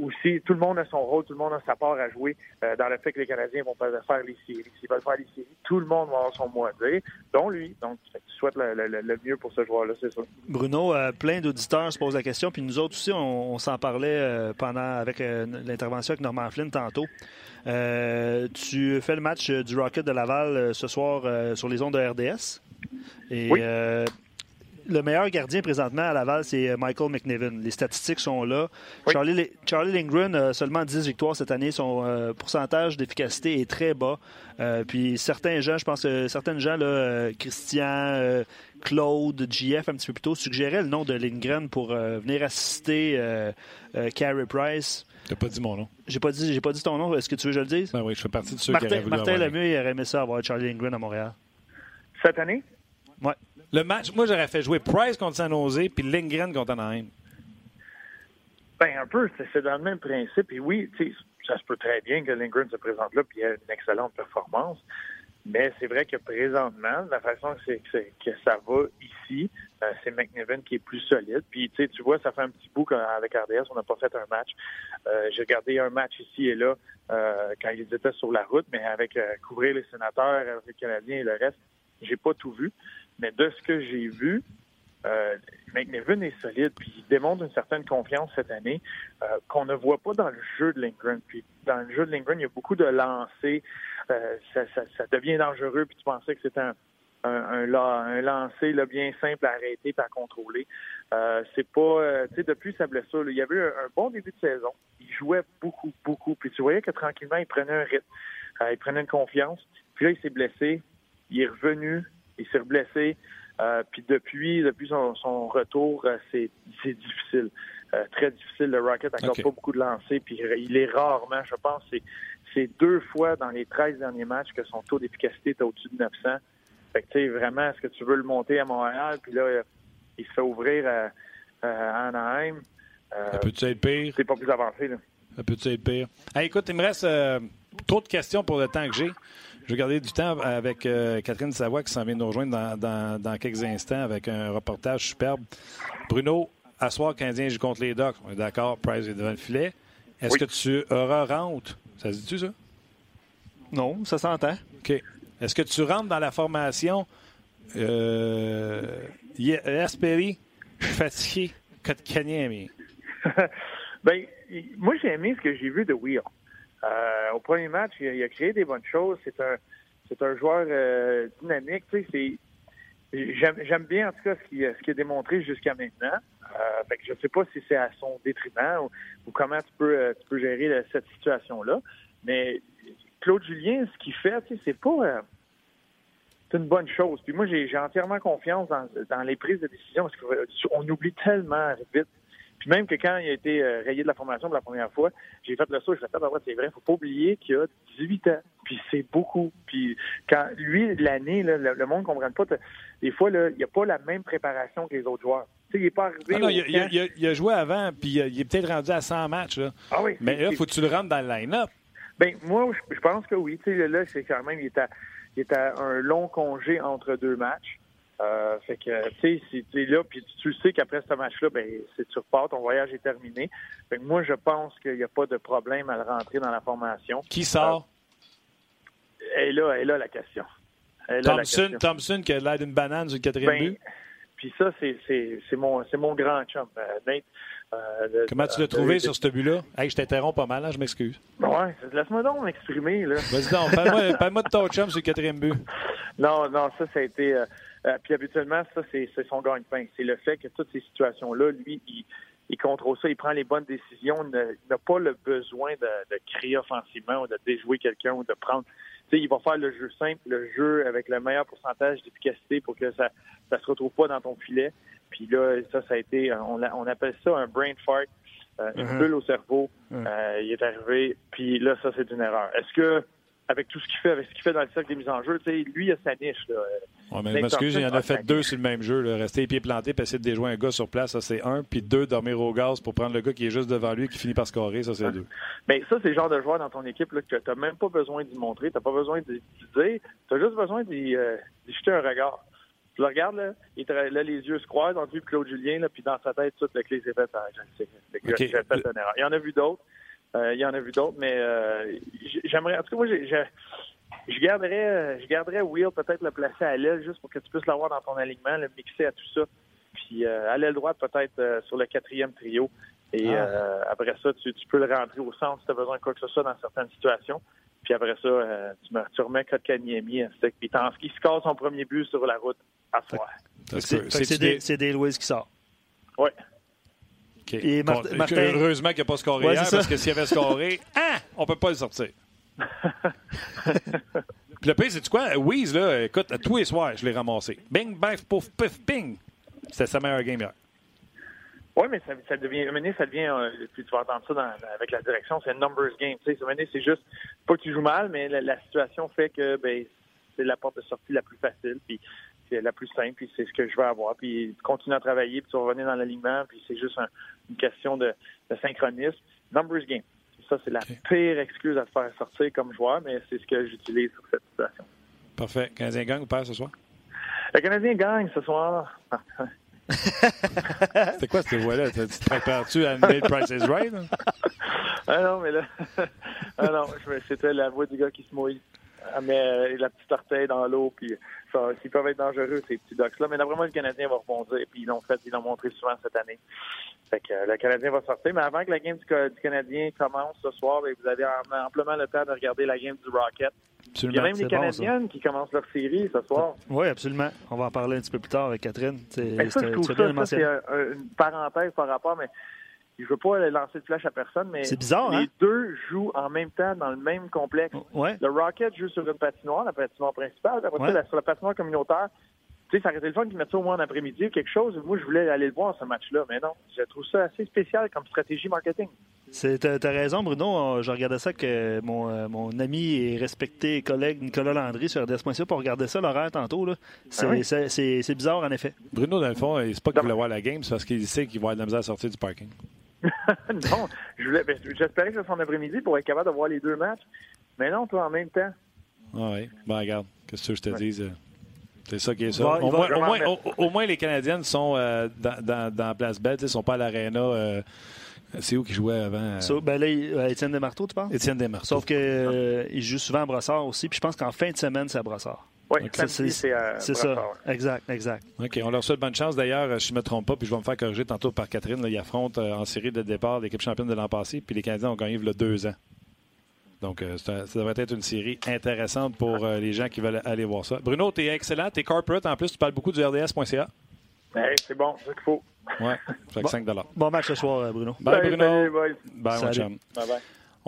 Aussi, tout le monde a son rôle, tout le monde a sa part à jouer euh, dans le fait que les Canadiens vont pas faire les séries. S'ils veulent faire les séries, tout le monde va avoir son mot à dire, dont lui. Donc, je souhaite le, le, le, mieux pour ce joueur-là, c'est ça. Bruno, euh, plein d'auditeurs se posent la question, puis nous autres aussi, on, on s'en parlait euh, pendant avec l'intervention avec Norman Flynn tantôt. tu fais le match du Rocket de Laval ce soir sur les ondes de RDS. Et oui le meilleur gardien présentement à Laval, c'est euh, Michael McNiven. Les statistiques sont là. Charlie, Charlie Lindgren a seulement 10 victoires cette année. Son euh, pourcentage d'efficacité est très bas. Euh, puis certains gens, je pense que certaines gens, là, Christian, Claude, JF, un petit peu plus tôt, suggéraient le nom de Lindgren pour venir assister Carey Price. T'as pas dit mon nom. J'ai pas dit, j'ai pas dit ton nom. Est-ce que tu veux que je le dise? Ben oui, je fais partie de ceux Martin, qui Martin avoir Lemieux, il aurait aimé ça avoir Charlie Lindgren à Montréal. Cette année? Ouais. Le match, moi, j'aurais fait jouer Price contre San Jose puis Lindgren contre Anaheim. Ben, un peu, c'est dans le même principe. Et oui, ça se peut très bien que Lindgren se présente là puis ait une excellente performance. Mais c'est vrai que présentement, la façon que, ça va ici, euh, c'est McNiven qui est plus solide. Puis tu vois, ça fait un petit bout qu'avec RDS, on n'a pas fait un match. Euh, J'ai regardé un match ici et là euh, quand ils étaient sur la route, mais avec couvrir les sénateurs, les Canadiens et le reste, j'ai pas tout vu. Mais de ce que j'ai vu, euh, McNevin est solide, puis il démontre une certaine confiance cette année euh, qu'on ne voit pas dans le jeu de Lindgren. Puis dans le jeu de Lindgren, il y a beaucoup de lancers. Euh, ça, ça, ça, devient dangereux, puis tu pensais que c'était un, un, un, lancer là, bien simple à arrêter et à contrôler. Euh, c'est pas, euh, tu sais, depuis sa blessure, là, il y avait un, un, bon début de saison. Il jouait beaucoup, beaucoup. Puis tu voyais que tranquillement, il prenait un rythme, euh, il prenait une confiance. Puis là, il s'est blessé. Il est revenu il s'est blessé. Euh, puis depuis, depuis son, son retour, euh, c'est, difficile. Euh, très difficile. Le Rocket n'a okay. pas beaucoup de lancers. Puis il est rarement, je pense, c'est, deux fois dans les 13 derniers matchs que son taux d'efficacité est au-dessus de 900. Fait que, tu sais, vraiment, est-ce que tu veux le monter à Montréal? Puis là, il se fait ouvrir à, à Anaheim. Ça peut-tu être pire? C'est pas plus avancé, là. Ça peut-tu être pire? Hey, écoute, il me reste trop de questions pour le temps que j'ai. Je vais garder du temps avec euh, Catherine Savoie qui s'en vient nous rejoindre dans, dans, dans, quelques instants avec un reportage superbe. Bruno, à soir, Canadien joue contre les Ducks. On est d'accord, Price est devant le filet. Est-ce oui. que tu auras rentre? Ça se dit-tu, ça? Non, ça s'entend. OK. Est-ce que tu rentres dans la formation euh, Yasperi, fatigué, Kotkaniemi? ben, moi, j'ai aimé ce que j'ai vu de Wheel. Euh, au premier match, il a, créé des bonnes choses. C'est un, c'est un joueur euh, dynamique. Tu sais, j'aime, j'aime bien en tout cas ce qu'il, ce a démontré jusqu'à maintenant. Euh, fait que je ne sais pas si c'est à son détriment ou, ou comment tu peux, tu peux gérer cette situation-là. Mais Claude Julien, ce qu'il fait, tu sais, c'est pas euh, c'est une bonne chose. Puis moi, j'ai, entièrement confiance dans, dans les prises de décision parce qu'on oublie tellement vite. Puis même que quand il a été euh, rayé de la formation pour la première fois, j'ai fait le saut, je fait, ah, c'est vrai, faut pas oublier qu'il a 18 ans. Puis c'est beaucoup. Puis quand lui, l'année, le, le, monde ne comprend pas. Des fois, là, il n'y a pas la même préparation que les autres joueurs. Tu sais, il n'est pas arrivé. Ah non, il, a, il, a, joué avant, puis il est peut-être rendu à 100 matchs. Là. Ah oui. Mais là, faut que tu le rentres dans le line-up. Ben moi, je, je pense que oui. Tu sais, là, c'est quand même, il est, à, il est à un long congé entre deux matchs. Euh, fait que, tu sais, c'est là, puis tu sais qu'après ce match-là, ben, c'est tu repars, ton voyage est terminé. Fait que moi, je pense qu'il n'y a pas de problème à le rentrer dans la formation. Qui sort? Euh, et là, et là, la question. Là, Thompson, la question. Thompson qui a l'air d'une banane sur le quatrième ben, but. Puis ça, c'est mon, mon grand chum, euh, Nate. Euh, Comment tu l'as trouvé sur ce but-là? Hey, je t'interromps pas mal, là, je m'excuse. Ouais, laisse-moi donc m'exprimer. Vas-y donc, parle-moi parle de ton chum sur le quatrième but. Non, non, ça, ça a été... Euh, puis habituellement, ça, c'est son gagne-pain. C'est le fait que toutes ces situations-là, lui, il, il, contrôle ça, il prend les bonnes décisions, il n'a pas le besoin de, de, créer offensivement ou de déjouer quelqu'un ou de prendre. Tu sais, il va faire le jeu simple, le jeu avec le meilleur pourcentage d'efficacité pour que ça ne se retrouve pas dans ton filet. Puis là, ça, ça a été, on, on appelle ça un brain fart, euh, une uh-huh. bulle au cerveau. Uh-huh. Euh, il est arrivé, puis là, ça, c'est une erreur. Est-ce que avec tout ce qu'il fait, avec ce qu'il fait dans le cercle des mises en jeu, tu sais, lui, il a sa niche. Là. Ouais, mais je m'excuse, il en a fait deux sur le même jeu. Là. Rester les pieds plantés et essayer de déjouer un gars sur place, ça c'est un. Puis deux, dormir au gaz pour prendre le gars qui est juste devant lui et qui finit par scorer, ça c'est ah. deux. Mais ça, c'est le genre de joueur dans ton équipe là, que tu n'as même pas besoin d'y montrer, tu n'as pas besoin d'y dire, tu as juste besoin d'y euh, jeter un regard. Tu le regardes, là, il là, les yeux se croisent entre lui et Claude Julien, là, puis dans sa tête, tout le clé s'est fait. Ah, je sais. Fait une erreur. Il y en a vu d'autres. Euh, il y en a vu d'autres, mais euh, j'aimerais. En tout cas, moi, j'ai- je garderais, euh, je garderais Will peut-être le placer à l'aile juste pour que tu puisses l'avoir dans ton alignement, le mixer à tout ça. Puis euh, à l'aile droite, peut-être euh, sur le quatrième trio. Et Ah. euh, après ça, tu, tu peux le rentrer au centre si tu as besoin de quoi que ce soit dans certaines situations. Puis après ça, euh, tu, me- tu remets Kotkaniemi à stick. Puis Tansky score son premier but sur la route à soir. C'est des- Weiss qui sort. Ouais. Et Mar- Bon, Martin- Heureusement qu'il n'a pas scoré Ouais, hier, parce que s'il avait scoré, ah, on peut pas le sortir. Puis le pire, c'est quoi? Weeze, là, écoute, à tous les soirs, je l'ai ramassé. Bing, bang, pouf, pif, ping. C'était sa meilleure game hier. Oui, mais ça, ça devient, donné, ça devient, euh, puis tu vas entendre ça dans- avec la direction, c'est un numbers game. Tu sais, c'est juste, pas que tu joues mal, mais la, la situation fait que, ben, c'est la porte de sortie la plus facile, puis c'est la plus simple, puis c'est ce que je veux avoir. Puis tu continues à travailler, puis tu vas revenir dans l'alignement, puis c'est juste un- une question de, de synchronisme. Numbers game. Ça, c'est la pire excuse à te faire sortir comme joueur, mais c'est ce que j'utilise sur cette situation. Parfait. Canadien gagne ou perd ce soir? Le Canadien gagne ce soir. C'était quoi cette voix-là? Tu te prépares-tu à animer le Price is Right? hein? Ah non, mais là, ah non, c'était la voix du gars qui se mouille. Elle met euh, la petite orteil dans l'eau, puis ça, ils peuvent être dangereux, ces petits docks-là. Mais d'après moi, le Canadien va rebondir, puis ils l'ont fait, ils l'ont montré souvent cette année. Fait que euh, le Canadien va sortir. Mais avant que la game du, Canadien commence ce soir, ben, vous avez am- amplement le temps de regarder la game du Rocket. Il y a Absolument. même les bon, Canadiennes qui commencent leur série ce soir. Oui, absolument. On va en parler un petit peu plus tard avec Catherine. C'est- ça, je trouve ça, ça, un- un- une parenthèse par rapport, mais je veux pas lancer de flash à personne, mais bizarre, les hein? deux jouent en même temps dans le même complexe. Ouais. Le Rocket joue sur une patinoire, la patinoire principale. Après Ouais. ça, sur la patinoire communautaire, tu sais, ça aurait été le fun qu'ils mettent ça au moins en après-midi ou quelque chose. Moi, je voulais aller le voir, ce match-là, mais non. Je trouve ça assez spécial comme stratégie marketing. C'est- T'as t'as raison, Bruno. Euh, Je regardais ça que mon, euh, mon ami et respecté collègue Nicolas Landry sur RDS.ca pour regarder ça l'horaire tantôt. C'est Ah oui? c'est bizarre, en effet. Bruno, dans le fond, c'est pas qu'il voulait voir la game, c'est parce qu'il sait qu'il va avoir de la misère à sortir du parking. non, ben, j'espérais que ce soit en après-midi pour être capable de voir les deux matchs. Mais non, toi, en même temps. Ah oui. Ben, regarde, qu'est-ce que je te dise? euh, C'est ça qui est ça. Au, moins, au, vraiment moins, mettre- au- au moins, les Canadiennes sont euh, dans, dans, dans Place Belle, ils ne sont pas à l'Arena. euh, c'est où qu'ils jouaient avant? euh, ben là, il- euh, Étienne Desmarteaux, tu parles? Étienne Desmarteaux. Sauf qu'il joue souvent à Brossard aussi. Puis je pense qu'en fin de semaine, c'est à Brossard. Oui, c'est C'est ça. Ouais. Exact, exact. OK, on leur souhaite bonne chance. D'ailleurs, euh, si je ne me trompe pas, puis je vais me faire corriger tantôt par Catherine, là, ils affrontent euh, en série de départ l'équipe championne de l'an passé, puis les Canadiens ont gagné il y a deux ans. Donc, euh, ça devrait être une série intéressante pour euh, les gens qui veulent aller voir ça. Bruno, tu es excellent, tu es corporate en plus, tu parles beaucoup du RDS.ca. Hey, c'est bon, c'est ce qu'il faut. Ouais, fait que Bon. 5 Bon match ce soir, euh, Bruno. Bye, Salut, Bruno. salut, boys. Bye, mon chum. Bye-bye.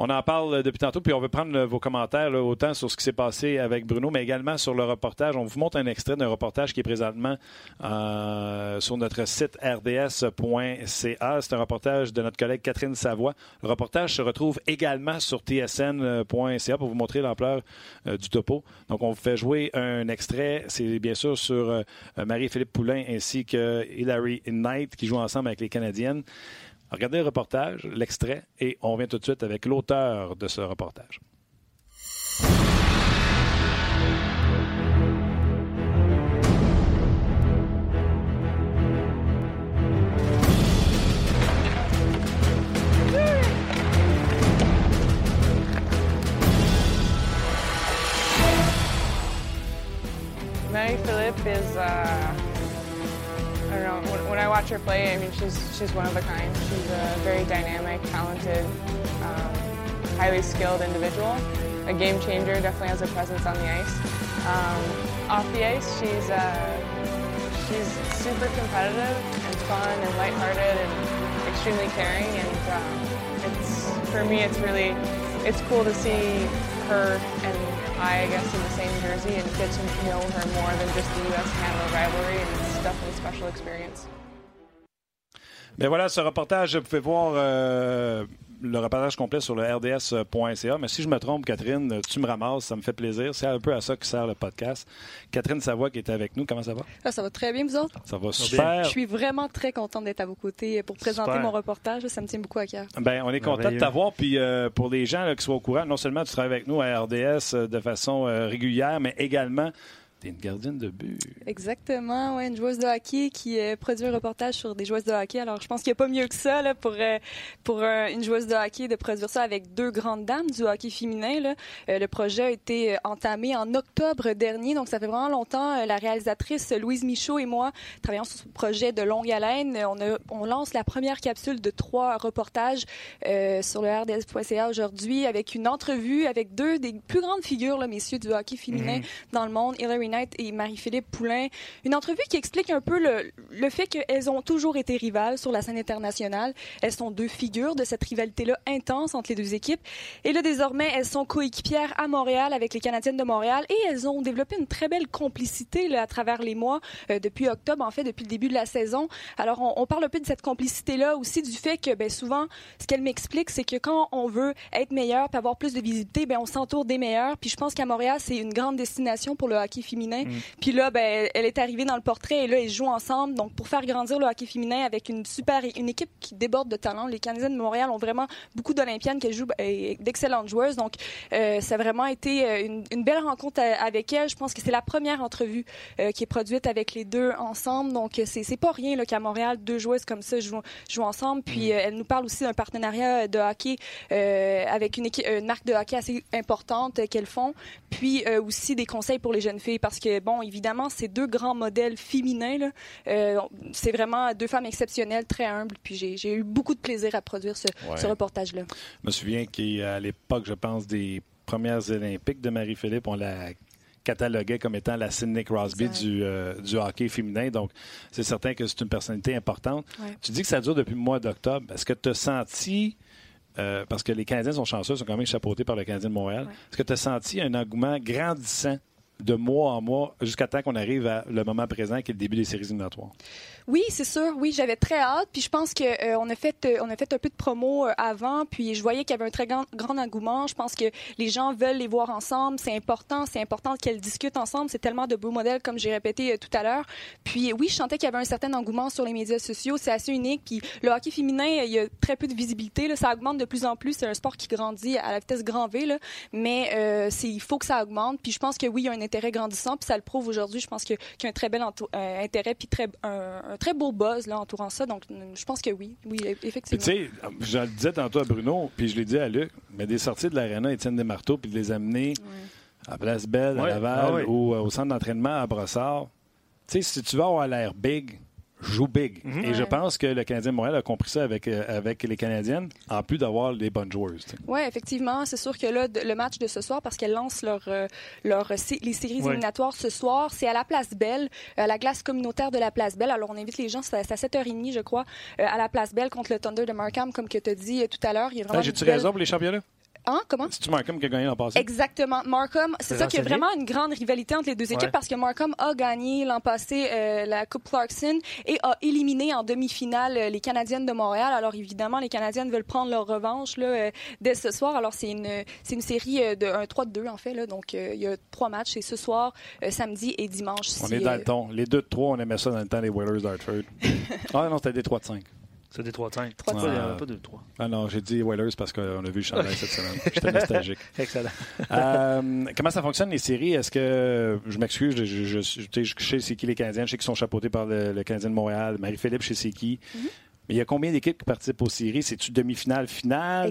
On en parle euh, depuis tantôt, puis on veut prendre euh, vos commentaires, là, autant sur ce qui s'est passé avec Bruno, mais également sur le reportage. On vous montre un extrait d'un reportage qui est présentement euh, sur notre site rds.ca. C'est un reportage de notre collègue Catherine Savoie. Le reportage se retrouve également sur tsn.ca pour vous montrer l'ampleur du topo. Donc, on vous fait jouer un extrait. C'est bien sûr sur Marie-Philippe Poulain ainsi que Hilary Knight qui jouent ensemble avec les Canadiennes. Regardez le reportage, l'extrait, et on vient tout de suite avec l'auteur de ce reportage. Mary Philippe is, uh, watch her play, I mean, she's, she's one of a kind. She's a very dynamic, talented, um, highly skilled individual. A game changer, definitely has a presence on the ice. Um, off the ice, she's, uh, she's super competitive and fun and lighthearted and extremely caring. And um, it's, for me, it's really, it's cool to see her and I, I guess, in the same jersey and get to know her more than just the U.S.-Canada rivalry. And it's definitely a special experience. Mais voilà, ce reportage, vous pouvez voir euh, le reportage complet sur le rds.ca. Mais si je me trompe, Catherine, tu me ramasses, ça me fait plaisir. C'est un peu à ça que sert le podcast. Catherine Savoie qui est avec nous, comment ça va? Ah, ça va très bien, vous autres? Ça va bien. super. Je suis vraiment très contente d'être à vos côtés pour présenter Super. mon reportage. Ça me tient beaucoup à cœur. Ben, on est content de t'avoir. Puis euh, pour les gens là, qui soient au courant, non seulement tu travailles avec nous à RDS euh, de façon euh, régulière, mais également T'es une gardienne de but. Exactement, ouais, une joueuse de hockey qui euh, produit un reportage sur des joueuses de hockey. Alors, je pense qu'il n'y a pas mieux que ça là, pour, euh, pour euh, une joueuse de hockey de produire ça avec deux grandes dames du hockey féminin. Là. Le projet a été entamé en octobre dernier, donc ça fait vraiment longtemps. La réalisatrice Louise Michaud et moi travaillons sur ce projet de longue haleine. On, a, on lance la première capsule de trois reportages sur le RDS.ca aujourd'hui avec une entrevue avec deux des plus grandes figures, là, messieurs, du hockey féminin dans le monde, Hillary Et Marie-Philippe Poulain. Une entrevue qui explique un peu le, fait qu'elles ont toujours été rivales sur la scène internationale. Elles sont deux figures de cette rivalité-là intense entre les deux équipes. Et là, désormais, elles sont coéquipières à Montréal avec les Canadiennes de Montréal et elles ont développé une très belle complicité à travers les mois, euh, depuis octobre, en fait, depuis le début de la saison. Alors, on, on parle un peu de cette complicité-là, aussi du fait que, ben, souvent, ce qu'elle m'explique, c'est que quand on veut être meilleur puis avoir plus de visibilité, ben, on s'entoure des meilleurs. Puis je pense qu'à Montréal, c'est une grande destination pour le hockey féminin. Puis là, ben, elle est arrivée dans le portrait et là, ils jouent ensemble. Donc, pour faire grandir le hockey féminin avec une super, une équipe qui déborde de talent. Les Canadiens de Montréal ont vraiment beaucoup d'Olympiennes qui jouent et d'excellentes joueuses. Donc, euh, ça a vraiment été euh, une, une belle rencontre à- avec elle. Je pense que c'est la première entrevue euh, qui est produite avec les deux ensemble. Donc, euh, c'est pas rien là, qu'à Montréal, deux joueuses comme ça jouent, jouent ensemble. Puis, euh, elle nous parle aussi d'un partenariat de hockey euh, avec une, équipe, une marque de hockey assez importante euh, qu'elles font. Puis, euh, aussi des conseils pour les jeunes filles parce que, bon, évidemment, c'est deux grands modèles féminins. Euh, c'est vraiment deux femmes exceptionnelles, très humbles. Puis, j'ai eu beaucoup de plaisir à produire ce, Ouais. ce reportage-là. Je me souviens qu'à l'époque, je pense, des premières Olympiques de Marie-Philippe, on la cataloguait comme étant la Sidney Crosby du, euh, du hockey féminin. Donc, c'est certain que c'est une personnalité importante. Ouais. Tu dis que ça dure depuis le mois d'octobre. Est-ce que tu as senti, euh, parce que les Canadiens sont chanceux, sont quand même chapeautés par le Canadien de Montréal, Ouais. est-ce que tu as senti un engouement grandissant de mois en mois jusqu'à temps qu'on arrive à le moment présent qui est le début des séries éliminatoires? Oui, c'est sûr. Oui, j'avais très hâte. Puis je pense que euh, on a fait euh, on a fait un peu de promo euh, avant. Puis je voyais qu'il y avait un très grand, grand engouement. Je pense que les gens veulent les voir ensemble. C'est important. C'est important qu'elles discutent ensemble. C'est tellement de beaux modèles, comme j'ai répété tout à l'heure. Puis oui, je sentais qu'il y avait un certain engouement sur les médias sociaux. C'est assez unique. Puis le hockey féminin, il y a très peu de visibilité. Là. Ça augmente de plus en plus. C'est un sport qui grandit à la vitesse grand V. Là. Mais il faut que ça augmente. Puis je pense que oui, il y a un intérêt grandissant. Puis ça le prouve aujourd'hui. Je pense que- qu'il y a un très bel euh, intérêt puis très un, un très beau buzz là entourant ça. Donc je pense que oui, oui Puis, effectivement. tu sais, je le disais tantôt à Bruno, puis je l'ai dit à Luc, mais des sorties de l'aréna Étienne Desmarteaux, puis de les amener à Place Belle, à. Laval, Ah ouais. ou euh, au centre d'entraînement à Brossard. Tu sais, si tu vas avoir l'air big, joue big. Mhm. Et je pense que le Canadien de Montréal a compris ça avec, euh, avec les Canadiennes, en plus d'avoir des bonnes joueuses. Oui, effectivement. C'est sûr que là, le match de ce soir, parce qu'elles lancent leur, euh, leur, sé- les séries Ouais. éliminatoires ce soir, c'est à la Place Belle, à la glace communautaire de la Place Belle. Alors, on invite les gens, c'est à, c'est à 7h30, je crois, euh, à la Place Belle contre le Thunder de Markham, comme que tu as dit euh, tout à l'heure. Ah, J'ai-tu belle- raison pour les championnats? Hein? Comment? C'est-tu Markham qui a gagné l'an passé? Exactement. Markham, c'est ça qu'il y a vraiment une grande rivalité entre les deux équipes Ouais. parce que Markham a gagné l'an passé euh, la Coupe Clarkson et a éliminé en demi-finale euh, les Canadiennes de Montréal. Alors évidemment, les Canadiennes veulent prendre leur revanche là, euh, dès ce soir. Alors c'est une c'est une série de un 3 de 2 en fait là. Donc euh, il y a trois matchs, c'est ce soir, euh, samedi et dimanche. On si, est dans euh, le ton. Les deux de trois, on aimait ça dans le temps des Whalers d'Hartford. ah non, c'était des 3 de 5. C'est des 3-5. Trois de Il n'y en cinq. a pas de 3. Ah non, j'ai dit Whalers parce qu'on a vu le chandail cette semaine. J'étais nostalgique. Excellent. Euh, comment ça fonctionne les séries? Est-ce que, je m'excuse, je, je, je, sais, je sais c'est qui les Canadiens, je sais qu'ils sont chapeautés par le, le Canadien de Montréal, Marie-Philippe, je sais c'est qui. Mais il y a combien d'équipes qui participent aux séries? C'est-tu demi-finale, finale?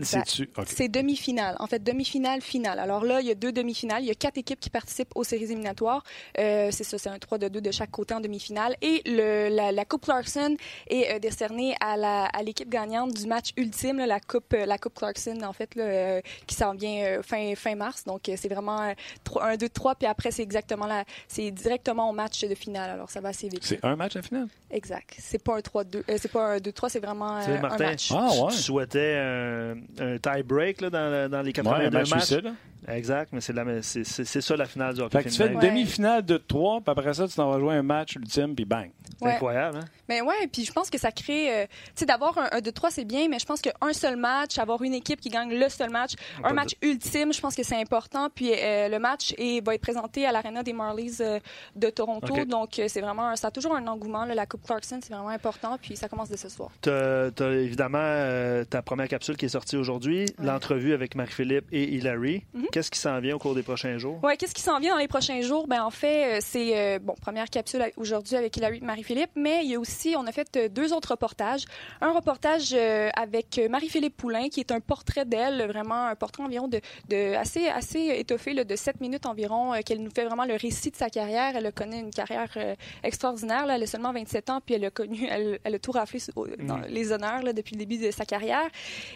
C'est demi-finale. En fait, demi-finale, finale. Alors là, il y a deux demi-finales. Il y a quatre équipes qui participent aux séries éliminatoires. Euh, c'est ça, c'est un 3 de 2 de chaque côté en demi-finale. Et le, la, la Coupe Clarkson est euh, décernée à la- à l'équipe gagnante du match ultime, là, la Coupe euh, la Coupe Clarkson, en fait, là, euh, qui s'en vient euh, fin, fin mars. Donc, c'est vraiment euh, trois- un, deux, trois. Puis après, c'est exactement la, c'est directement au match de finale. Alors, ça va assez vite. C'est un match à finale? Exact. C'est pas un 3-2. euh, c'est pas un 2-3, c'est vraiment Tu sais, euh, un Martin, match. Ah, ouais. Tu souhaitais un, un tie-break dans, dans les Ouais, 82 un match matchs? suicide. Exact, mais c'est la- c'est c'est- c'est ça la finale du hockey Fait que tu fais une Ouais. demi-finale de 3, puis après ça, tu t'en vas jouer un match ultime, puis bang. C'est Ouais. incroyable, hein? Mais ouais, puis je pense que ça crée, euh, tu sais, d'avoir un, un 2-3, c'est bien, mais je pense qu'un seul match, avoir une équipe qui gagne le seul match, un match ultime, je pense que c'est important. Puis euh, le match est, va être présenté à l'Arena des Marlies euh, de Toronto, donc euh, c'est vraiment, un- ça a toujours un engouement. là. la Coupe Clarkson, c'est vraiment important, puis ça commence dès ce soir. Tu as, évidemment euh, ta première capsule qui est sortie aujourd'hui, l'entrevue avec Marie-Philippe et Hilary. Mhm. Qu'est-ce qui s'en vient au cours des prochains jours? Oui, qu'est-ce qui s'en vient dans les prochains jours? Ben, en fait, euh, c'est, euh, bon, première capsule aujourd'hui avec Hilary Marie-Philippe, mais il y a aussi, on a fait euh, deux autres reportages. Un reportage euh, avec Marie-Philippe Poulain, qui est un portrait d'elle, vraiment un portrait environ de, de assez, assez étoffé, là, de 7 minutes environ, euh, qu'elle nous fait vraiment le récit de sa carrière. Elle a connu une carrière extraordinaire, là. Elle a seulement 27 ans, puis elle a connu, elle, elle a tout raflé dans les honneurs, là, depuis le début de sa carrière.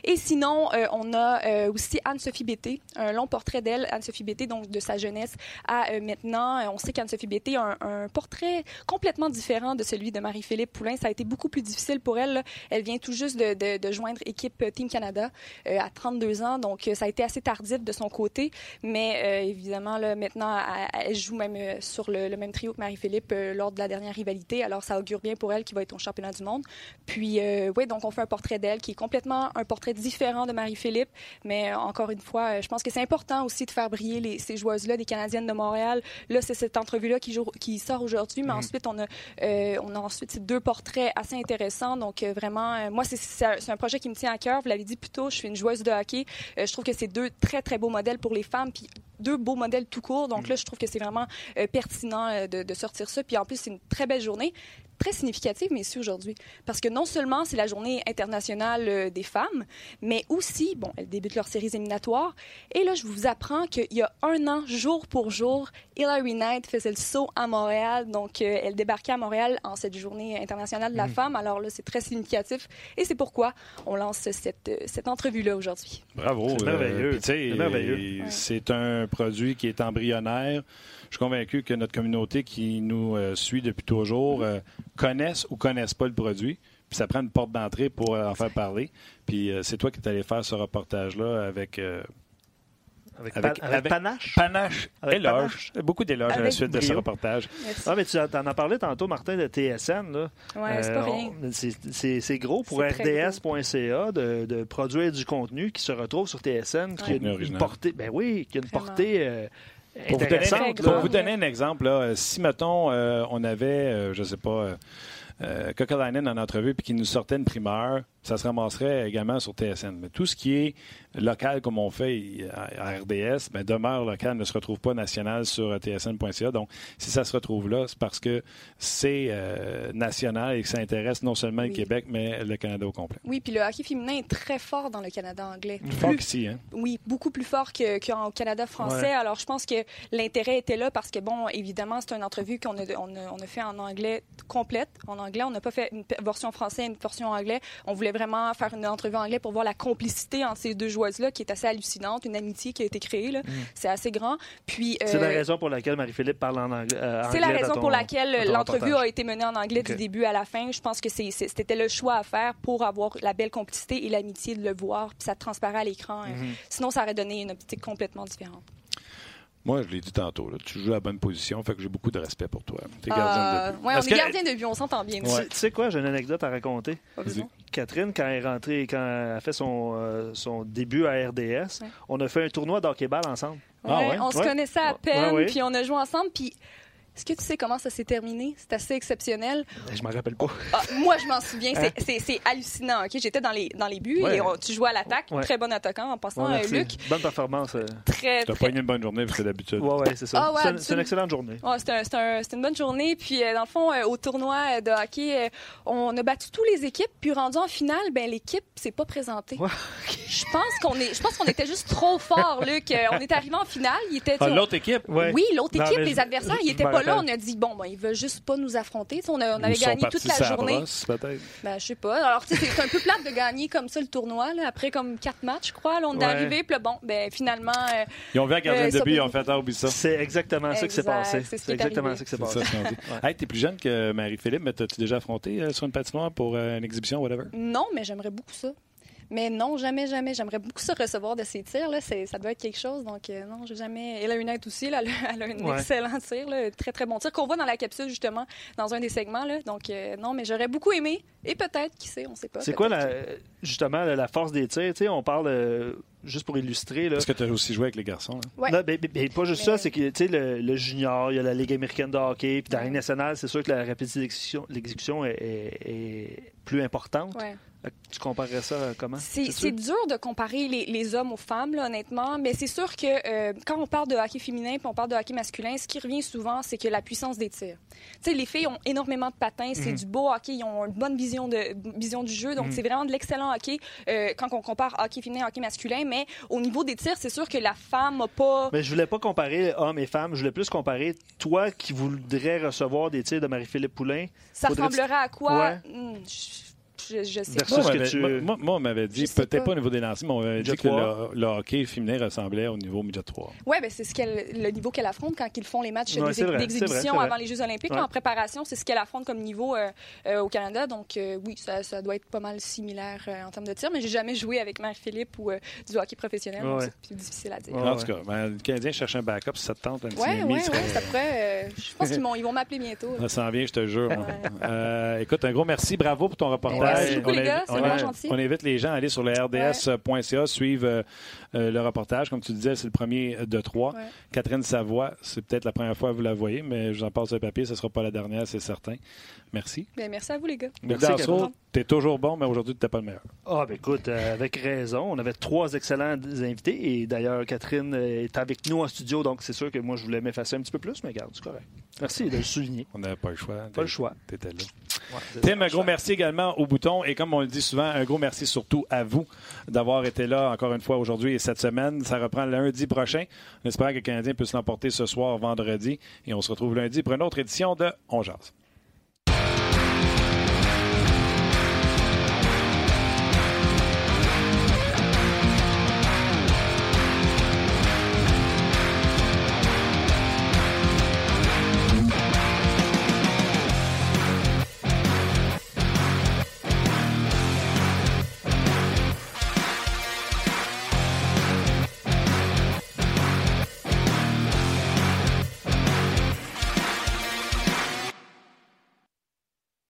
Et sinon, on a aussi Anne-Sophie Bété, un long portrait d'elle, Anne-Sophie Bété, donc de sa jeunesse à euh, maintenant. Euh, On sait qu'Anne-Sophie Bété a un, portrait complètement différent de celui de Marie-Philippe Poulain. Ça a été beaucoup plus difficile pour elle. Elle vient tout juste de, de- de joindre équipe euh, Team Canada à 32 ans, donc ça a été assez tardif de son côté. Mais évidemment, là, maintenant, elle, joue même sur le, même trio que Marie-Philippe lors de la dernière rivalité. Alors, ça augure bien pour elle qui va être au championnat du monde. Puis, oui, donc on fait un portrait d'elle qui est complètement un portrait différent de Marie-Philippe. Mais encore une fois, je pense que c'est important aussi de faire briller les, ces joueuses-là, des Canadiennes de Montréal. Là, c'est cette entrevue-là qui, sort aujourd'hui, mais ensuite, on a, euh, on a ensuite deux portraits assez intéressants. Donc, euh, vraiment, euh, moi, c'est- un, projet qui me tient à cœur. Vous l'avez dit plus tôt, je suis une joueuse de hockey. Je trouve que c'est deux très, très beaux modèles pour les femmes. Puis, deux beaux modèles tout court. Donc là, je trouve que c'est vraiment pertinent de, de sortir ça. Puis en plus, c'est une très belle journée très significative, mais ici aujourd'hui. Parce que non seulement c'est la journée internationale euh, des femmes, mais aussi, bon, elles débutent leurs séries éliminatoires. Et là, je vous apprends qu'il y a un an, jour pour jour, Hillary Knight faisait le saut à Montréal. Donc, euh, elle débarquait à Montréal en cette journée internationale de la femme. Alors là, c'est très significatif. Et c'est pourquoi on lance cette, euh, cette entrevue-là aujourd'hui. Bravo. C'est merveilleux. C'est un produit qui est embryonnaire. Je suis convaincu que notre communauté qui nous euh, suit depuis toujours euh, connaissent ou connaissent pas le produit. Puis ça prend une porte d'entrée pour euh, en faire parler. Puis euh, c'est toi qui es allé faire ce reportage-là avec, euh, Avec, Avec- pa- avec avec- panache? panache, Avec éloge. Beaucoup d'éloges à la suite de ce reportage. Merci. Ah, mais tu en en as parlé tantôt, Martin, de TSN. Là. Ouais, c'est pas Euh, rien. c'est- gros pour RDS.ca de, de produire du contenu qui se retrouve sur TSN, qui a une, portée, ben oui, qui a une Vraiment. portée euh, Pour vous, donner, pour vous un exemple, là, euh, si, mettons, euh, on avait, euh, je sais pas, euh, euh, Kokalainen en entrevue puis qu'il nous sortait une primeur, ça se ramasserait également sur TSN. Mais tout ce qui est local, comme on fait à à RDS, ben, demeure local, ne se retrouve pas national sur euh, tsn.ca. Donc, si ça se retrouve là, c'est parce que c'est euh, national et que ça intéresse non seulement le. Québec, mais le Canada au complet. Oui, puis le hockey féminin est très fort dans le Canada anglais. Fort Plus- qu'ici, hein? Oui, beaucoup plus fort que- qu'en Canada français. Ouais. Alors, je pense que l'intérêt était là parce que, bon, évidemment, c'est une entrevue qu'on a, on a, on a fait en anglais complète. En anglais, on n'a pas fait une version française et une version anglais. On voulait vraiment faire une entrevue en anglais pour voir la complicité entre ces deux joueuses-là qui est assez hallucinante, une amitié qui a été créée. là. C'est assez grand. Puis, C'est la euh, raison pour laquelle Marie-Philippe parle en anglais. euh, c'est la anglais raison ton- pour laquelle ton l'entrevue a été menée en anglais du début à la fin. Je pense que c'est- c'était le choix à faire pour avoir la belle complicité et l'amitié de le voir, puis ça transparaît à l'écran. Euh, Mhm. Sinon, ça aurait donné une optique complètement différente. Moi, je l'ai dit tantôt, là, tu joues à la bonne position, fait que j'ai beaucoup de respect pour toi. T'es Euh, gardien de but. ouais, on est que- gardien de but, on s'entend bien. Tu nous. sais- Tu sais quoi, j'ai une anecdote à raconter. Pas besoin. Catherine, quand elle est rentrée, quand elle a fait son, euh, son début à RDS, Ouais. on a fait un tournoi d'hockey-ball ensemble. Ah? On se Ouais. connaissait à peine, ouais. puis on a joué ensemble, puis est-ce que tu sais comment ça s'est terminé? C'est assez exceptionnel. Je m'en rappelle pas. Ah, moi, je m'en souviens. Hein? C'est- C'est c'est hallucinant. ok? J'étais dans les, dans les buts Ouais. et on- tu jouais à l'attaque. Ouais. Très bon attaquant en passant. Ouais, euh. Luc, Bonne performance. euh. très, T'as très, pas eu une bonne journée, parce que c'est d'habitude. Ouais, ouais, c'est ça. Ah ouais, c'est, une, c'est excellente journée. Ouais, c'était un- un- une bonne journée. Puis, euh, dans le fond, euh, au tournoi de hockey, euh, on a battu toutes les équipes. Puis, rendu en finale, ben, l'équipe s'est pas présentée. Je pense qu'on est, je pense qu'on était juste trop fort, Luc. On est arrivé en finale. Il était, Ah, tu L'autre équipe? Ouais. Oui, l'autre équipe, les adversaires, ils étaient pas là. On a dit, bon, ben, ils veulent juste pas nous affronter. On, a- on avait gagné toute la journée. brosse, peut-être. Ben, je sais pas. Alors, tu sais, c'est un peu plate de gagner comme ça le tournoi, là, après comme quatre matchs, je crois. Là, on est Ouais. arrivé, puis là, bon, ben, finalement, euh, Ils ont vu un gardien Euh, de ça but, ils ont fait ah, oublie ça. C'est exactement ça qui s'est passé. c'est ce exactement ça qui s'est C'est passé. ça, ce qu'on dit. Hey, t'es plus jeune que Marie-Philippe, mais t'as-tu déjà affronté euh, sur une patinoire pour euh, une exhibition, whatever? non, mais j'aimerais beaucoup ça. Mais non, jamais, jamais. J'aimerais beaucoup ça recevoir de ces tirs. Là. C'est- Ça doit être quelque chose. Donc, euh, non, j'ai jamais. Elle a une aide aussi. Là. Elle a- un Ouais. excellent tir. Là. Très, très bon tir qu'on voit dans la capsule, justement, dans un des segments. Là. Donc, euh, non, mais j'aurais beaucoup aimé. Et peut-être, qui sait, on sait pas. C'est quoi, la, justement, la force des tirs? Tu sais, on parle, euh, juste pour illustrer, là, Parce que t'as aussi joué avec les garçons. hein? Ouais. Non, ben, ben, ben, pas juste Mais- ça, c'est que tu sais, le, le junior, il y a la Ligue américaine de hockey, puis dans la. Ligue nationale, c'est sûr que la rapidité d'exécution l'exécution est, est- est plus importante. Ouais. Tu comparerais ça comment? C'est dur de comparer les, les hommes aux femmes, là, honnêtement, mais c'est sûr que euh, quand on parle de hockey féminin puis on parle de hockey masculin, ce qui revient souvent, c'est que la puissance des tirs. Tu sais, les filles ont énormément de patins, c'est Mhm. du beau hockey, ils ont une bonne vision, de, vision du jeu, donc c'est vraiment de l'excellent hockey euh, quand on compare hockey féminin hockey masculin, mais au niveau des tirs, c'est sûr que la femme n'a pas... Mais je voulais pas comparer hommes et femmes. Je voulais plus comparer toi qui voudrais recevoir des tirs de Marie-Philippe Poulain. Ça faudrait- ressemblerait à quoi? Ouais. Hmm, je, je, je sais Versus pas. Moi, que on m'avait- tu- moi- moi- moi, on m'avait dit, peut-être pas. pas. au niveau des lancers, mais on m'avait dit que le, le hockey féminin ressemblait au niveau midget 3. Oui, ben c'est ce qu'elle, le niveau qu'elle affronte quand ils font les matchs Ouais, d'exhibition avant les Jeux olympiques. Ouais. en préparation, c'est ce qu'elle affronte comme niveau euh, euh, au Canada. Donc euh, oui, ça, ça doit être pas mal similaire euh, en termes de tir, mais j'ai jamais joué avec Marie-Philippe ou euh, du hockey professionnel, donc Ouais. c'est plus difficile à dire. Ouais, en tout cas, ben, le Canadien cherche un backup, si ça te tente, un petit Némi, ouais, ça- pourrait. je pense qu'ils vont m'appeler bientôt. Ça s'en vient, je te jure. Écoute, un gros merci. Bravo pour ton reportage. Merci beaucoup, on, les invi- gars, c'est on vraiment invi- gentil. on invite les gens à aller sur le rds.ca, suivre euh, le reportage. Comme tu disais, c'est le premier de trois. Ouais. Catherine Savoie, c'est peut-être la première fois que vous la voyez, mais je vous en passe le papier. Ce ne sera pas la dernière, c'est certain. Merci. Merci à vous, les gars. Merci, Catherine. t'es toujours bon, mais aujourd'hui, tu n'étais pas le meilleur. Ah, ben écoute, euh, avec raison. On avait trois excellents invités et d'ailleurs, Catherine est avec nous en studio, donc c'est sûr que moi, je voulais m'effacer un petit peu plus, mais regarde, c'est correct. Merci de le souligner. On n'avait pas le choix. Pas le choix. Tu étais là. Ouais, Tim, un gros merci également au bouton. Et comme on le dit souvent, un gros merci surtout à vous d'avoir été là encore une fois aujourd'hui et cette semaine. Ça reprend lundi prochain. On espère que le Canadien puisse l'emporter ce soir, vendredi. Et on se retrouve lundi pour une autre édition de On Jase.